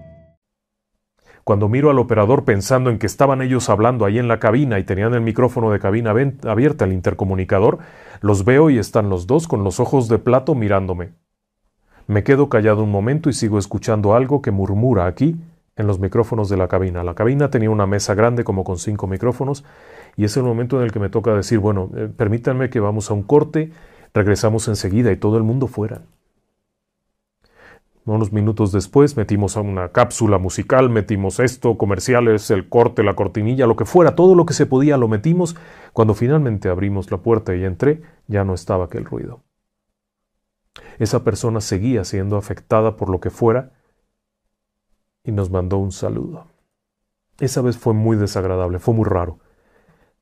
Cuando miro al operador pensando en que estaban ellos hablando ahí en la cabina y tenían el micrófono de cabina abierta, el intercomunicador, los veo y están los dos con los ojos de plato mirándome. Me quedo callado un momento y sigo escuchando algo que murmura aquí en los micrófonos de la cabina. La cabina tenía una mesa grande como con cinco micrófonos y es el momento en el que me toca decir, bueno, eh, permítanme que vamos a un corte, regresamos enseguida y todo el mundo fuera. Unos minutos después metimos a una cápsula musical, metimos esto, comerciales, el corte, la cortinilla, lo que fuera, todo lo que se podía lo metimos. Cuando finalmente abrimos la puerta y entré, ya no estaba aquel ruido. Esa persona seguía siendo afectada por lo que fuera y nos mandó un saludo. Esa vez fue muy desagradable, fue muy raro.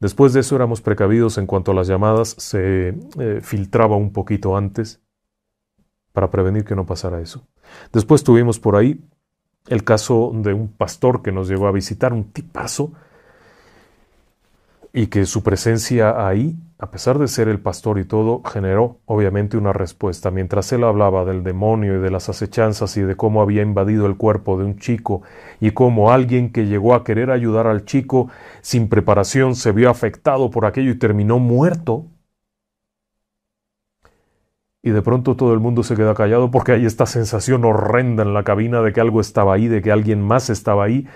Después de eso éramos precavidos en cuanto a las llamadas, se eh, filtraba un poquito antes para prevenir que no pasara eso. Después tuvimos por ahí el caso de un pastor que nos llegó a visitar, un tipazo, y que su presencia ahí, a pesar de ser el pastor y todo, generó obviamente una respuesta. Mientras él hablaba del demonio y de las acechanzas y de cómo había invadido el cuerpo de un chico y cómo alguien que llegó a querer ayudar al chico sin preparación se vio afectado por aquello y terminó muerto, y de pronto todo el mundo se queda callado porque hay esta sensación horrenda en la cabina de que algo estaba ahí, de que alguien más estaba ahí,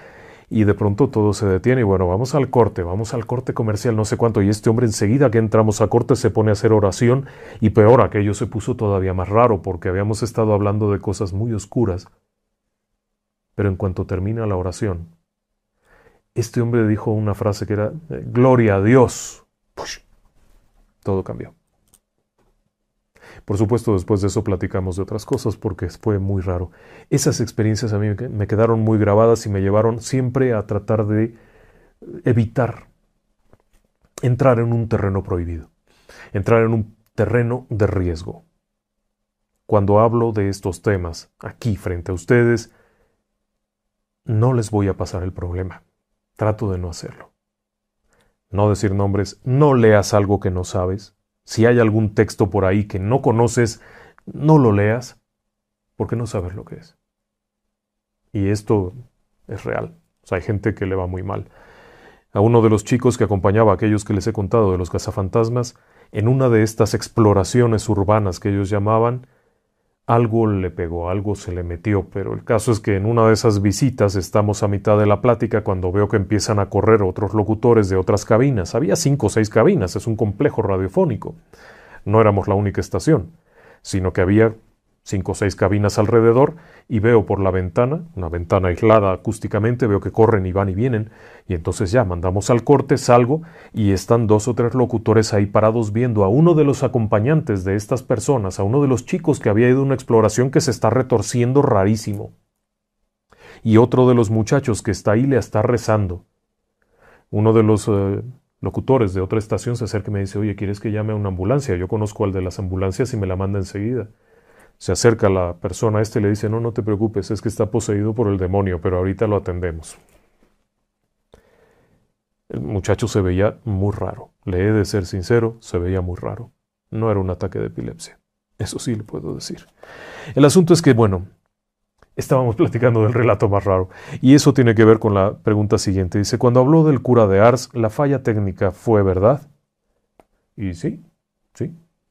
y de pronto todo se detiene y bueno, vamos al corte, vamos al corte comercial, no sé cuánto, y este hombre enseguida que entramos a corte se pone a hacer oración y peor, aquello se puso todavía más raro porque habíamos estado hablando de cosas muy oscuras, pero en cuanto termina la oración, este hombre dijo una frase que era, Gloria a Dios. todo cambió. Por supuesto, después de eso platicamos de otras cosas porque fue muy raro. Esas experiencias a mí me quedaron muy grabadas y me llevaron siempre a tratar de evitar entrar en un terreno prohibido, entrar en un terreno de riesgo. cuando hablo de estos temas aquí frente a ustedes, no les voy a pasar el problema. Trato de no hacerlo. No decir nombres, no leas algo que no sabes. Si hay algún texto por ahí que no conoces, no lo leas, porque no sabes lo que es. Y esto es real. O sea, hay gente que le va muy mal. A uno de los chicos que acompañaba a aquellos que les he contado de los cazafantasmas, en una de estas exploraciones urbanas que ellos llamaban, algo le pegó, algo se le metió, pero el caso es que en una de esas visitas estamos a mitad de la plática cuando veo que empiezan a correr otros locutores de otras cabinas. Había cinco o seis cabinas, es un complejo radiofónico. No éramos la única estación, sino que había cinco o seis cabinas alrededor y veo por la ventana, una ventana aislada acústicamente, veo que corren y van y vienen, y entonces ya mandamos al corte, salgo y están dos o tres locutores ahí parados viendo a uno de los acompañantes de estas personas, a uno de los chicos que había ido a una exploración que se está retorciendo rarísimo. Y otro de los muchachos que está ahí le está rezando. Uno de los eh, locutores de otra estación se acerca y me dice, oye, ¿quieres que llame a una ambulancia? Yo conozco al de las ambulancias y me la manda enseguida. Se acerca la persona a este y le dice, no, no te preocupes, es que está poseído por el demonio, pero ahorita lo atendemos. El muchacho se veía muy raro. Le he de ser sincero, se veía muy raro. No era un ataque de epilepsia. Eso sí le puedo decir. El asunto es que, bueno, estábamos platicando del relato más raro. Y eso tiene que ver con la pregunta siguiente. Dice, cuando habló del cura de Ars, ¿la falla técnica fue verdad? Y sí,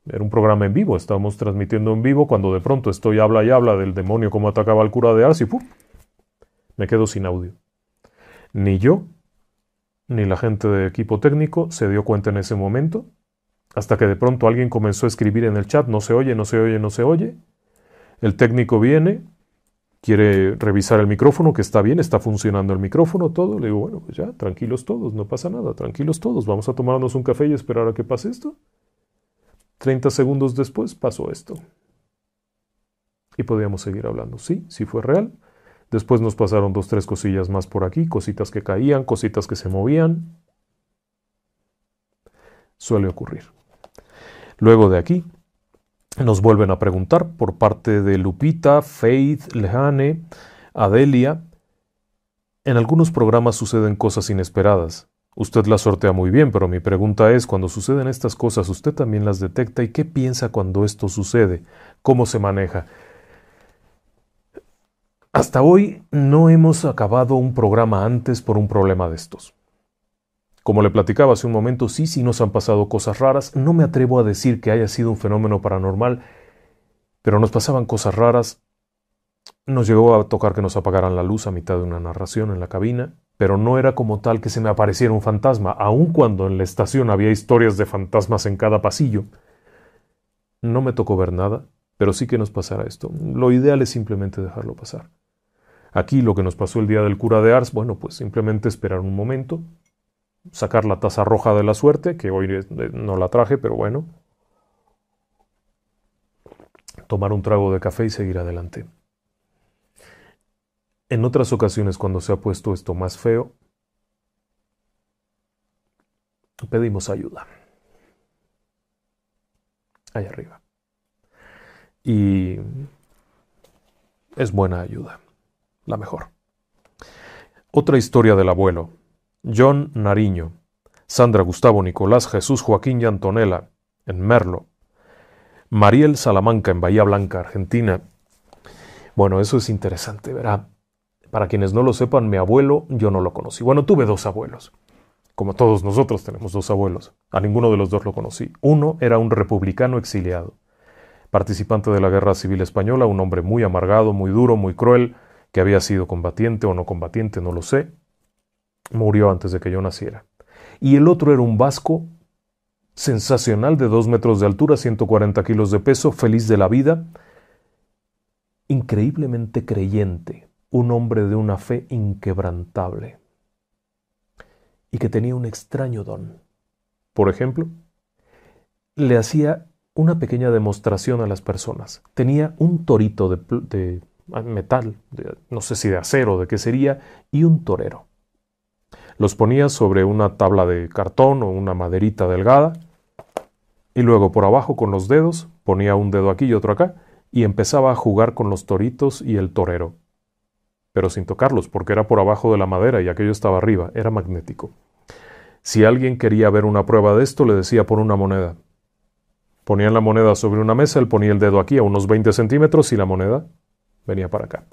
era un programa en vivo, estábamos transmitiendo en vivo cuando de pronto estoy habla y habla del demonio como atacaba al cura de Ars y ¡pum! me quedo sin audio. Ni yo, ni la gente de equipo técnico se dio cuenta en ese momento, hasta que de pronto alguien comenzó a escribir en el chat, no se oye, no se oye, no se oye. El técnico viene, quiere revisar el micrófono, que está bien, está funcionando el micrófono, todo. Le digo, bueno, pues ya, tranquilos todos, no pasa nada, tranquilos todos, vamos a tomarnos un café y esperar a que pase esto. 30 segundos después pasó esto. Y podíamos seguir hablando. Sí, sí fue real. Después nos pasaron dos, tres cosillas más por aquí, cositas que caían, cositas que se movían. Suele ocurrir. Luego de aquí, nos vuelven a preguntar por parte de Lupita, Faith, Lejane, Adelia. En algunos programas suceden cosas inesperadas. Usted la sortea muy bien, pero mi pregunta es, cuando suceden estas cosas, ¿usted también las detecta y qué piensa cuando esto sucede? ¿Cómo se maneja? Hasta hoy no hemos acabado un programa antes por un problema de estos. Como le platicaba hace un momento, sí, sí nos han pasado cosas raras. No me atrevo a decir que haya sido un fenómeno paranormal, pero nos pasaban cosas raras. Nos llegó a tocar que nos apagaran la luz a mitad de una narración en la cabina pero no era como tal que se me apareciera un fantasma, aun cuando en la estación había historias de fantasmas en cada pasillo. No me tocó ver nada, pero sí que nos pasara esto. Lo ideal es simplemente dejarlo pasar. Aquí lo que nos pasó el día del cura de Ars, bueno, pues simplemente esperar un momento, sacar la taza roja de la suerte, que hoy no la traje, pero bueno, tomar un trago de café y seguir adelante. En otras ocasiones, cuando se ha puesto esto más feo, pedimos ayuda. Allá arriba. Y es buena ayuda, la mejor. Otra historia del abuelo. John Nariño, Sandra Gustavo Nicolás Jesús Joaquín y Antonella, en Merlo. Mariel Salamanca, en Bahía Blanca, Argentina. Bueno, eso es interesante, ¿verdad? Para quienes no lo sepan, mi abuelo yo no lo conocí. Bueno, tuve dos abuelos. Como todos nosotros tenemos dos abuelos. A ninguno de los dos lo conocí. Uno era un republicano exiliado, participante de la Guerra Civil Española, un hombre muy amargado, muy duro, muy cruel, que había sido combatiente o no combatiente, no lo sé. Murió antes de que yo naciera. Y el otro era un vasco sensacional de dos metros de altura, 140 kilos de peso, feliz de la vida, increíblemente creyente, un hombre de una fe inquebrantable y que tenía un extraño don. Por ejemplo, le hacía una pequeña demostración a las personas. Tenía un torito de, metal, no sé si de acero, de qué sería, y un torero. Los ponía sobre una tabla de cartón o una maderita delgada, y luego por abajo con los dedos ponía un dedo aquí y otro acá, y empezaba a jugar con los toritos y el torero. Pero sin tocarlos, porque era por abajo de la madera y aquello estaba arriba, era magnético. Si alguien quería ver una prueba de esto, le decía por una moneda. Ponían la moneda sobre una mesa, él ponía el dedo aquí a unos 20 centímetros y la moneda venía para acá.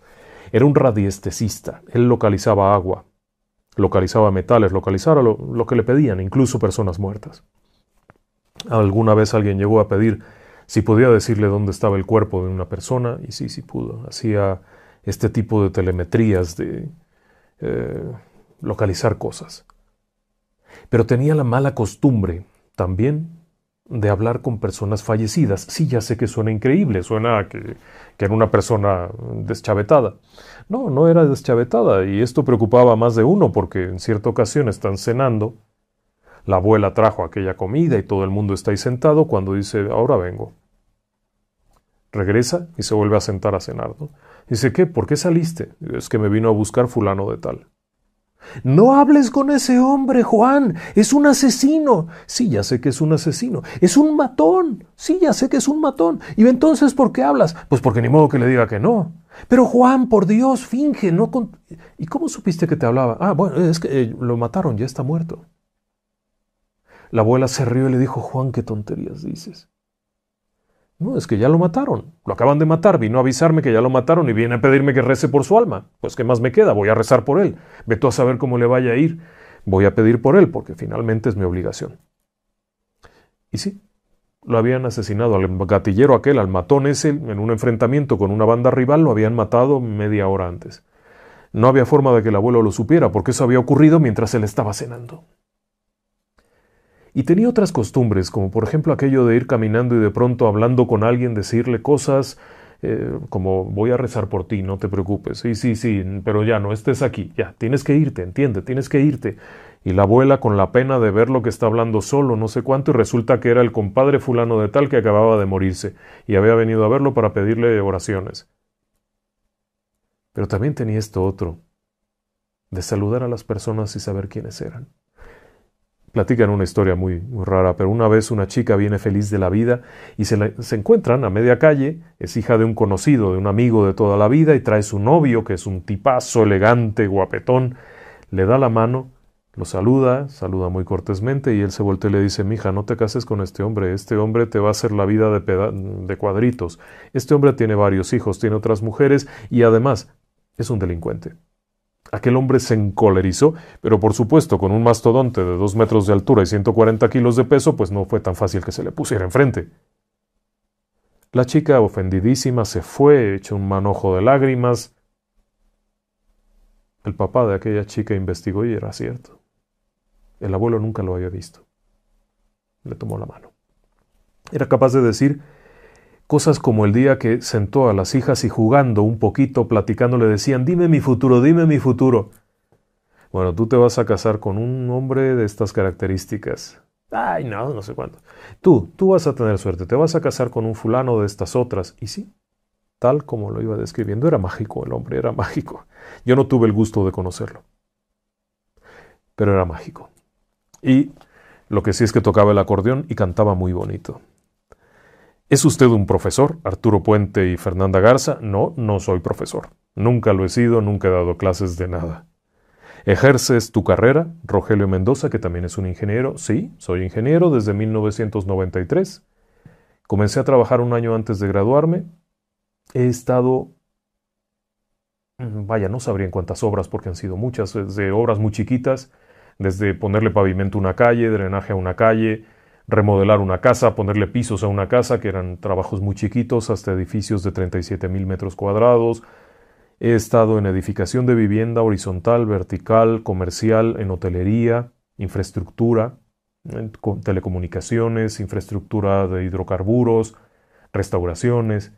Era un radiestesista, él localizaba agua, localizaba metales, localizaba lo, lo que le pedían, incluso personas muertas. Alguna vez alguien llegó a pedir si podía decirle dónde estaba el cuerpo de una persona, y sí, sí pudo. Hacía este tipo de telemetrías, de eh, localizar cosas. Pero tenía la mala costumbre también de hablar con personas fallecidas. Sí, ya sé que suena increíble, suena que, que era una persona deschavetada. No, no era deschavetada y esto preocupaba a más de uno porque en cierta ocasión están cenando, la abuela trajo aquella comida y todo el mundo está ahí sentado cuando dice, ahora vengo. Regresa y se vuelve a sentar a cenar. Dice, ¿qué? ¿Por qué saliste? Es que me vino a buscar fulano de tal. No hables con ese hombre, Juan. Es un asesino. Sí, ya sé que es un asesino. Es un matón. Sí, ya sé que es un matón. ¿Y entonces por qué hablas? Pues porque ni modo que le diga que no. Pero Juan, por Dios, finge, no ¿Y cómo supiste que te hablaba? Ah, bueno, es que eh, lo mataron, ya está muerto. La abuela se rió y le dijo, Juan, qué tonterías dices. No, es que ya lo mataron. Lo acaban de matar. Vino a avisarme que ya lo mataron y viene a pedirme que rece por su alma. Pues ¿qué más me queda? Voy a rezar por él. Ve a saber cómo le vaya a ir. Voy a pedir por él porque finalmente es mi obligación. Y sí, lo habían asesinado al gatillero aquel, al matón ese, en un enfrentamiento con una banda rival, lo habían matado media hora antes. No había forma de que el abuelo lo supiera porque eso había ocurrido mientras él estaba cenando. Y tenía otras costumbres, como por ejemplo aquello de ir caminando y de pronto hablando con alguien, decirle cosas eh, como voy a rezar por ti, no te preocupes, sí, sí, sí, pero ya no estés aquí, ya, tienes que irte, entiende, tienes que irte. Y la abuela con la pena de ver lo que está hablando solo, no sé cuánto, y resulta que era el compadre fulano de tal que acababa de morirse, y había venido a verlo para pedirle oraciones. Pero también tenía esto otro, de saludar a las personas y saber quiénes eran platican una historia muy, rara, pero una vez una chica viene feliz de la vida y se, encuentran a media calle, es hija de un conocido, de un amigo de toda la vida y trae su novio, que es un tipazo elegante, guapetón, le da la mano, lo saluda, saluda muy cortésmente y él se voltea y le dice, mija, no te cases con este hombre, este hombre te va a hacer la vida de, de cuadritos, este hombre tiene varios hijos, tiene otras mujeres y además es un delincuente. Aquel hombre se encolerizó, pero por supuesto con un mastodonte de dos metros de altura y 140 kilos de peso, pues no fue tan fácil que se le pusiera enfrente. La chica, ofendidísima, se fue, hecho un manojo de lágrimas. El papá de aquella chica investigó y era cierto. El abuelo nunca lo había visto. Le tomó la mano. Era capaz de decir Cosas como el día que sentó a las hijas y jugando un poquito, platicando, le decían, dime mi futuro, dime mi futuro. Bueno, tú te vas a casar con un hombre de estas características. Ay, no, no sé cuánto. Tú, tú vas a tener suerte, te vas a casar con un fulano de estas otras. Y sí, tal como lo iba describiendo, era mágico el hombre, era mágico. Yo no tuve el gusto de conocerlo. Pero era mágico. Y lo que sí es que tocaba el acordeón y cantaba muy bonito. ¿Es usted un profesor, Arturo Puente y Fernanda Garza? No, no soy profesor. Nunca lo he sido, nunca he dado clases de nada. ¿Ejerces tu carrera, Rogelio Mendoza, que también es un ingeniero? Sí, soy ingeniero desde 1993. Comencé a trabajar un año antes de graduarme. He estado, mm, vaya, no sabría en cuántas obras porque han sido muchas, desde obras muy chiquitas, desde ponerle pavimento a una calle, drenaje a una calle, remodelar una casa, ponerle pisos a una casa, que eran trabajos muy chiquitos, hasta edificios de 37 mil metros cuadrados. He estado en edificación de vivienda horizontal, vertical, comercial, en hotelería, infraestructura, telecomunicaciones, infraestructura de hidrocarburos, restauraciones.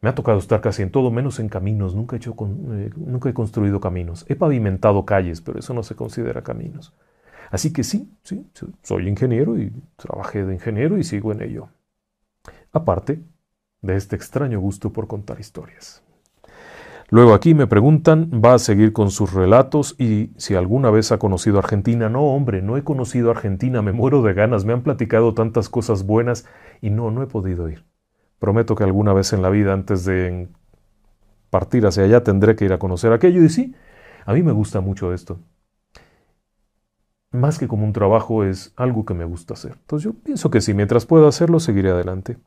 Me ha tocado estar casi en todo, menos en caminos. Nunca he, hecho eh, nunca he construido caminos. He pavimentado calles, pero eso no se considera caminos. Así que sí, sí, soy ingeniero y trabajé de ingeniero y sigo en ello. Aparte de este extraño gusto por contar historias. Luego aquí me preguntan, ¿va a seguir con sus relatos y si alguna vez ha conocido Argentina? No, hombre, no he conocido Argentina, me muero de ganas, me han platicado tantas cosas buenas y no, no he podido ir. Prometo que alguna vez en la vida, antes de partir hacia allá, tendré que ir a conocer aquello. Y sí, a mí me gusta mucho esto. Más que como un trabajo, es algo que me gusta hacer. Entonces yo pienso que si mientras pueda hacerlo, seguiré adelante.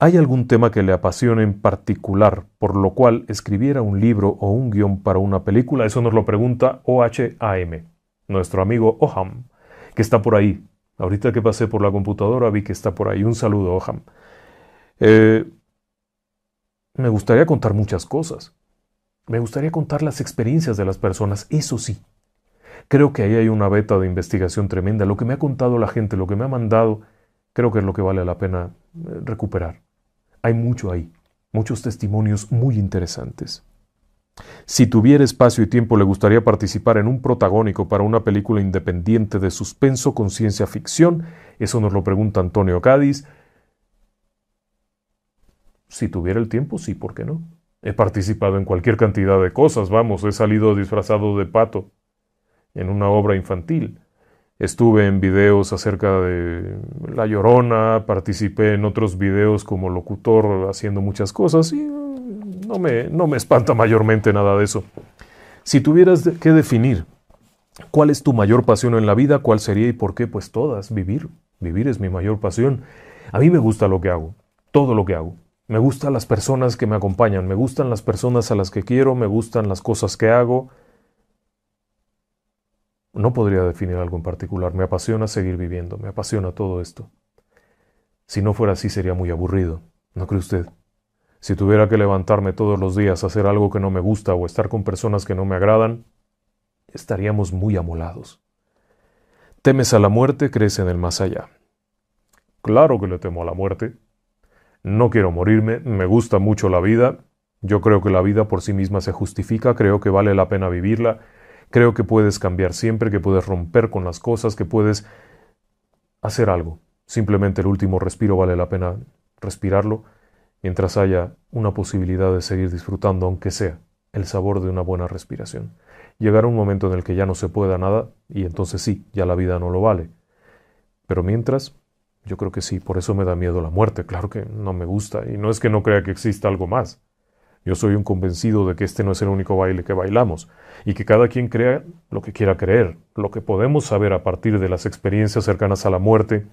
¿Hay algún tema que le apasione en particular, por lo cual escribiera un libro o un guion para una película? Eso nos lo pregunta OHAM, nuestro amigo Oham, que está por ahí. Ahorita que pasé por la computadora vi que está por ahí. Un saludo, Oham. Eh, me gustaría contar muchas cosas. Me gustaría contar las experiencias de las personas, eso sí. Creo que ahí hay una beta de investigación tremenda. Lo que me ha contado la gente, lo que me ha mandado, creo que es lo que vale la pena eh, recuperar. Hay mucho ahí, muchos testimonios muy interesantes. Si tuviera espacio y tiempo, le gustaría participar en un protagónico para una película independiente de suspenso con ciencia ficción. Eso nos lo pregunta Antonio Cádiz. Si tuviera el tiempo, sí, ¿por qué no? He participado en cualquier cantidad de cosas, vamos, he salido disfrazado de pato en una obra infantil. Estuve en videos acerca de La Llorona, participé en otros videos como locutor haciendo muchas cosas y mm, no me, no me espanta mayormente nada de eso. Si tuvieras que definir cuál es tu mayor pasión en la vida, cuál sería y por qué, pues todas, vivir. Vivir es mi mayor pasión. A mí me gusta lo que hago, todo lo que hago. Me gustan las personas que me acompañan, me gustan las personas a las que quiero, me gustan las cosas que hago, no podría definir algo en particular. Me apasiona seguir viviendo, me apasiona todo esto. Si no fuera así sería muy aburrido, ¿no cree usted? Si tuviera que levantarme todos los días a hacer algo que no me gusta o estar con personas que no me agradan, estaríamos muy amolados. ¿Temes a la muerte? ¿Crees en el más allá? Claro que le temo a la muerte. No quiero morirme, me gusta mucho la vida. Yo creo que la vida por sí misma se justifica, creo que vale la pena vivirla Creo que puedes cambiar siempre, que puedes romper con las cosas, que puedes hacer algo. Simplemente el último respiro vale la pena respirarlo mientras haya una posibilidad de seguir disfrutando, aunque sea, el sabor de una buena respiración. Llegará un momento en el que ya no se pueda nada y entonces sí, ya la vida no lo vale. Pero mientras, yo creo que sí, por eso me da miedo la muerte, claro que no me gusta y no es que no crea que exista algo más. Yo soy un convencido de que este no es el único baile que bailamos y que cada quien crea lo que quiera creer. Lo que podemos saber a partir de las experiencias cercanas a la muerte,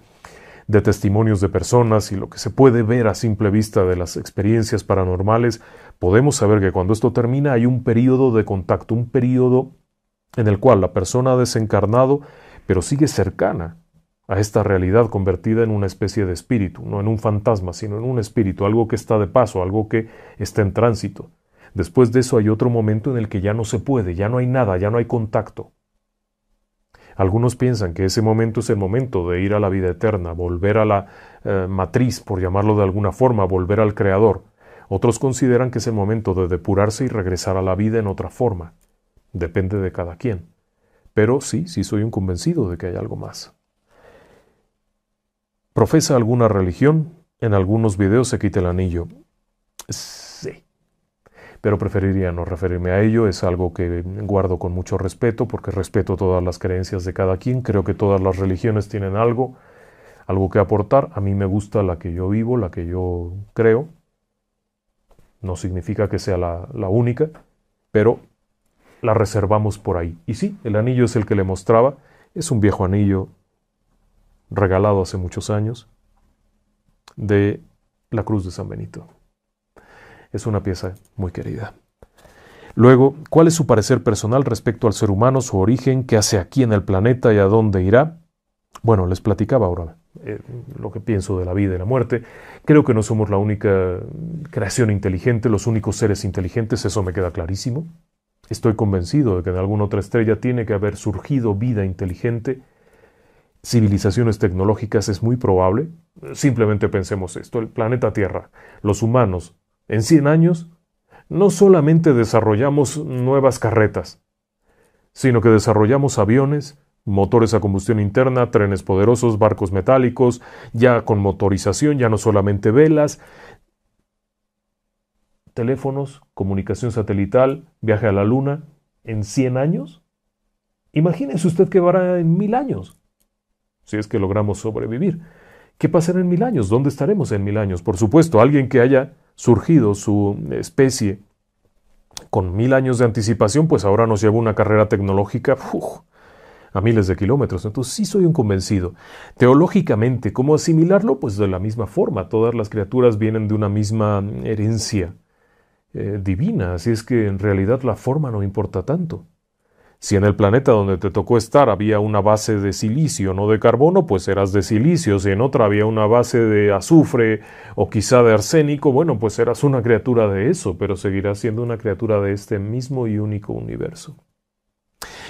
de testimonios de personas y lo que se puede ver a simple vista de las experiencias paranormales, podemos saber que cuando esto termina hay un periodo de contacto, un periodo en el cual la persona ha desencarnado, pero sigue cercana a esta realidad convertida en una especie de espíritu, no en un fantasma, sino en un espíritu, algo que está de paso, algo que está en tránsito. Después de eso hay otro momento en el que ya no se puede, ya no hay nada, ya no hay contacto. Algunos piensan que ese momento es el momento de ir a la vida eterna, volver a la eh, matriz, por llamarlo de alguna forma, volver al Creador. Otros consideran que es el momento de depurarse y regresar a la vida en otra forma. Depende de cada quien. Pero sí, sí soy un convencido de que hay algo más profesa alguna religión, en algunos videos se quita el anillo. Sí, pero preferiría no referirme a ello, es algo que guardo con mucho respeto porque respeto todas las creencias de cada quien, creo que todas las religiones tienen algo, algo que aportar, a mí me gusta la que yo vivo, la que yo creo, no significa que sea la, la única, pero la reservamos por ahí. Y sí, el anillo es el que le mostraba, es un viejo anillo regalado hace muchos años, de la Cruz de San Benito. Es una pieza muy querida. Luego, ¿cuál es su parecer personal respecto al ser humano, su origen, qué hace aquí en el planeta y a dónde irá? Bueno, les platicaba ahora eh, lo que pienso de la vida y la muerte. Creo que no somos la única creación inteligente, los únicos seres inteligentes, eso me queda clarísimo. Estoy convencido de que en alguna otra estrella tiene que haber surgido vida inteligente civilizaciones tecnológicas es muy probable. Simplemente pensemos esto, el planeta Tierra, los humanos, en 100 años, no solamente desarrollamos nuevas carretas, sino que desarrollamos aviones, motores a combustión interna, trenes poderosos, barcos metálicos, ya con motorización, ya no solamente velas, teléfonos, comunicación satelital, viaje a la Luna, en 100 años. Imagínese usted que va en mil años si es que logramos sobrevivir. ¿Qué pasará en mil años? ¿Dónde estaremos en mil años? Por supuesto, alguien que haya surgido su especie con mil años de anticipación, pues ahora nos lleva una carrera tecnológica a miles de kilómetros. Entonces sí soy un convencido. Teológicamente, ¿cómo asimilarlo? Pues de la misma forma. Todas las criaturas vienen de una misma herencia eh, divina, así es que en realidad la forma no importa tanto. Si en el planeta donde te tocó estar había una base de silicio, no de carbono, pues eras de silicio. Si en otra había una base de azufre o quizá de arsénico, bueno, pues eras una criatura de eso, pero seguirás siendo una criatura de este mismo y único universo.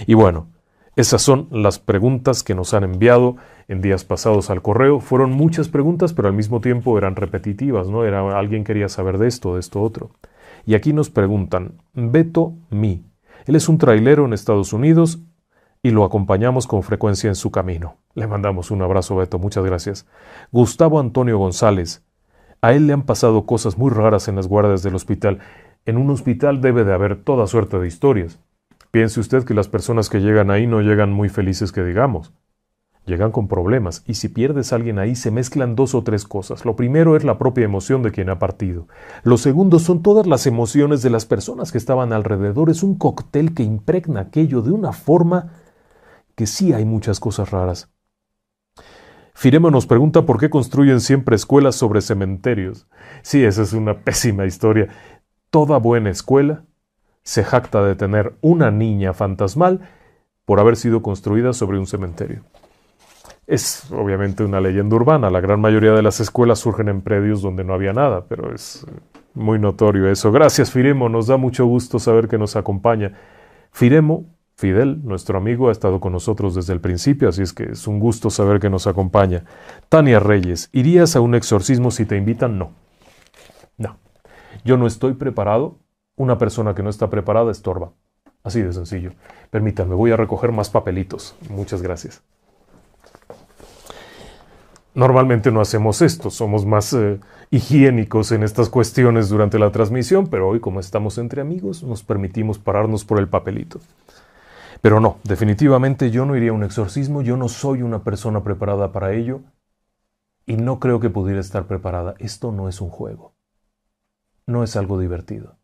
Y bueno, esas son las preguntas que nos han enviado en días pasados al correo. Fueron muchas preguntas, pero al mismo tiempo eran repetitivas, ¿no? Era alguien quería saber de esto, de esto otro. Y aquí nos preguntan, Beto Mi, él es un trailero en Estados Unidos y lo acompañamos con frecuencia en su camino. Le mandamos un abrazo, Beto, muchas gracias. Gustavo Antonio González. A él le han pasado cosas muy raras en las guardias del hospital. En un hospital debe de haber toda suerte de historias. Piense usted que las personas que llegan ahí no llegan muy felices que digamos llegan con problemas y si pierdes a alguien ahí se mezclan dos o tres cosas. Lo primero es la propia emoción de quien ha partido. Lo segundo son todas las emociones de las personas que estaban alrededor. Es un cóctel que impregna aquello de una forma que sí hay muchas cosas raras. Firemo nos pregunta por qué construyen siempre escuelas sobre cementerios. Sí, esa es una pésima historia. Toda buena escuela se jacta de tener una niña fantasmal por haber sido construida sobre un cementerio. Es obviamente una leyenda urbana. La gran mayoría de las escuelas surgen en predios donde no había nada, pero es muy notorio eso. Gracias, Firemo. Nos da mucho gusto saber que nos acompaña. Firemo, Fidel, nuestro amigo, ha estado con nosotros desde el principio, así es que es un gusto saber que nos acompaña. Tania Reyes, ¿irías a un exorcismo si te invitan? No. No. Yo no estoy preparado. Una persona que no está preparada estorba. Así de sencillo. Permítanme, voy a recoger más papelitos. Muchas gracias. Normalmente no hacemos esto, somos más eh, higiénicos en estas cuestiones durante la transmisión, pero hoy como estamos entre amigos nos permitimos pararnos por el papelito. Pero no, definitivamente yo no iría a un exorcismo, yo no soy una persona preparada para ello y no creo que pudiera estar preparada. Esto no es un juego, no es algo divertido.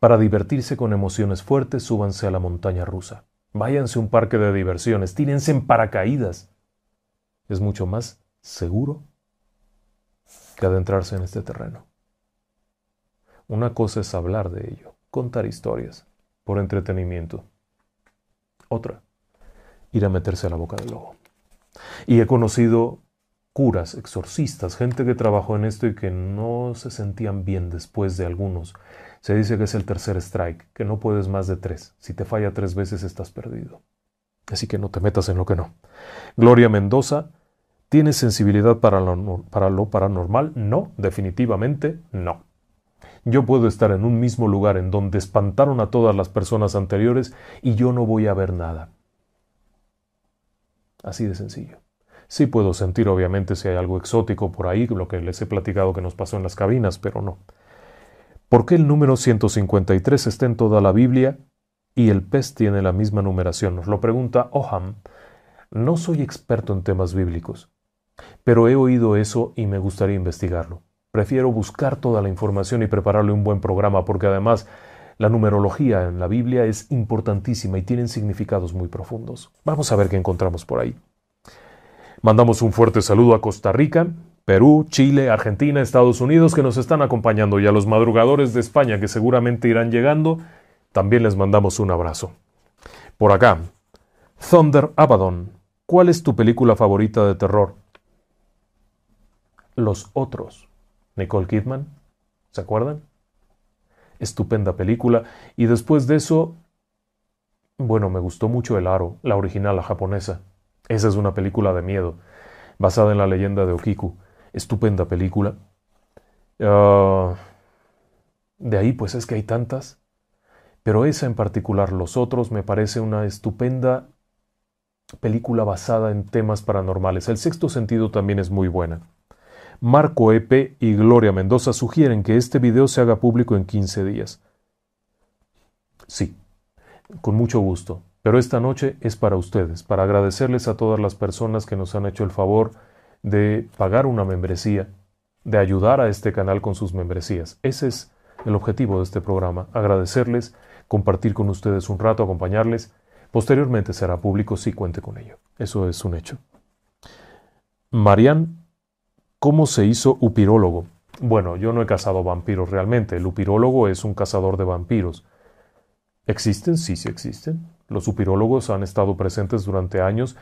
Para divertirse con emociones fuertes, súbanse a la montaña rusa, váyanse a un parque de diversiones, tírense en paracaídas. Es mucho más seguro que adentrarse en este terreno. Una cosa es hablar de ello, contar historias, por entretenimiento. Otra, ir a meterse a la boca del lobo. Y he conocido curas, exorcistas, gente que trabajó en esto y que no se sentían bien después de algunos. Se dice que es el tercer strike, que no puedes más de tres. Si te falla tres veces estás perdido. Así que no te metas en lo que no. Gloria Mendoza ¿Tienes sensibilidad para lo, para lo paranormal? No, definitivamente no. Yo puedo estar en un mismo lugar en donde espantaron a todas las personas anteriores y yo no voy a ver nada. Así de sencillo. Sí puedo sentir obviamente si hay algo exótico por ahí, lo que les he platicado que nos pasó en las cabinas, pero no. ¿Por qué el número 153 está en toda la Biblia y el pez tiene la misma numeración? Nos lo pregunta Oham. No soy experto en temas bíblicos, pero he oído eso y me gustaría investigarlo. Prefiero buscar toda la información y prepararle un buen programa porque además la numerología en la Biblia es importantísima y tienen significados muy profundos. Vamos a ver qué encontramos por ahí. Mandamos un fuerte saludo a Costa Rica, Perú, Chile, Argentina, Estados Unidos que nos están acompañando y a los madrugadores de España que seguramente irán llegando, también les mandamos un abrazo. Por acá, Thunder Abaddon, ¿cuál es tu película favorita de terror? Los Otros, Nicole Kidman, ¿se acuerdan? Estupenda película. Y después de eso, bueno, me gustó mucho El Aro, la original, la japonesa. Esa es una película de miedo, basada en la leyenda de Okiku. Estupenda película. Ah, de ahí, pues es que hay tantas. Pero esa en particular, Los Otros, me parece una estupenda película basada en temas paranormales. El sexto sentido también es muy buena. Marco Epe y Gloria Mendoza sugieren que este video se haga público en 15 días. Sí, con mucho gusto. Pero esta noche es para ustedes, para agradecerles a todas las personas que nos han hecho el favor de pagar una membresía, de ayudar a este canal con sus membresías. Ese es el objetivo de este programa, agradecerles, compartir con ustedes un rato, acompañarles. Posteriormente será público si cuente con ello. Eso es un hecho. Marian, ¿cómo se hizo upirólogo? Bueno, yo no he cazado vampiros realmente. El upirólogo es un cazador de vampiros. ¿Existen? Sí, sí existen. Los upirólogos han estado presentes durante años.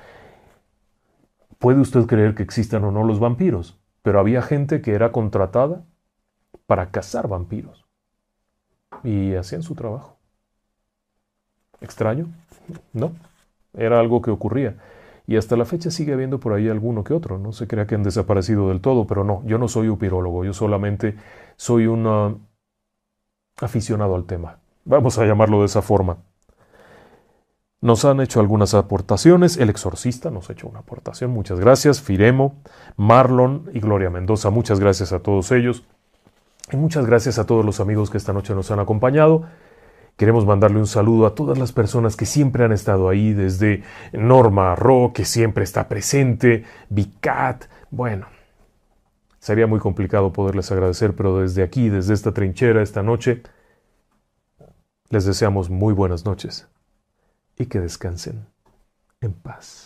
Puede usted creer que existan o no los vampiros, pero había gente que era contratada para cazar vampiros. Y hacían su trabajo. ¿Extraño? No. Era algo que ocurría. Y hasta la fecha sigue habiendo por ahí alguno que otro. No se crea que han desaparecido del todo, pero no, yo no soy upirólogo, yo solamente soy un ah, aficionado al tema. Vamos a llamarlo de esa forma. Nos han hecho algunas aportaciones. El exorcista nos ha hecho una aportación. Muchas gracias. Firemo, Marlon y Gloria Mendoza. Muchas gracias a todos ellos. Y muchas gracias a todos los amigos que esta noche nos han acompañado. Queremos mandarle un saludo a todas las personas que siempre han estado ahí, desde Norma Ro, que siempre está presente, Vicat. Bueno, sería muy complicado poderles agradecer, pero desde aquí, desde esta trinchera, esta noche, les deseamos muy buenas noches y que descansen en paz.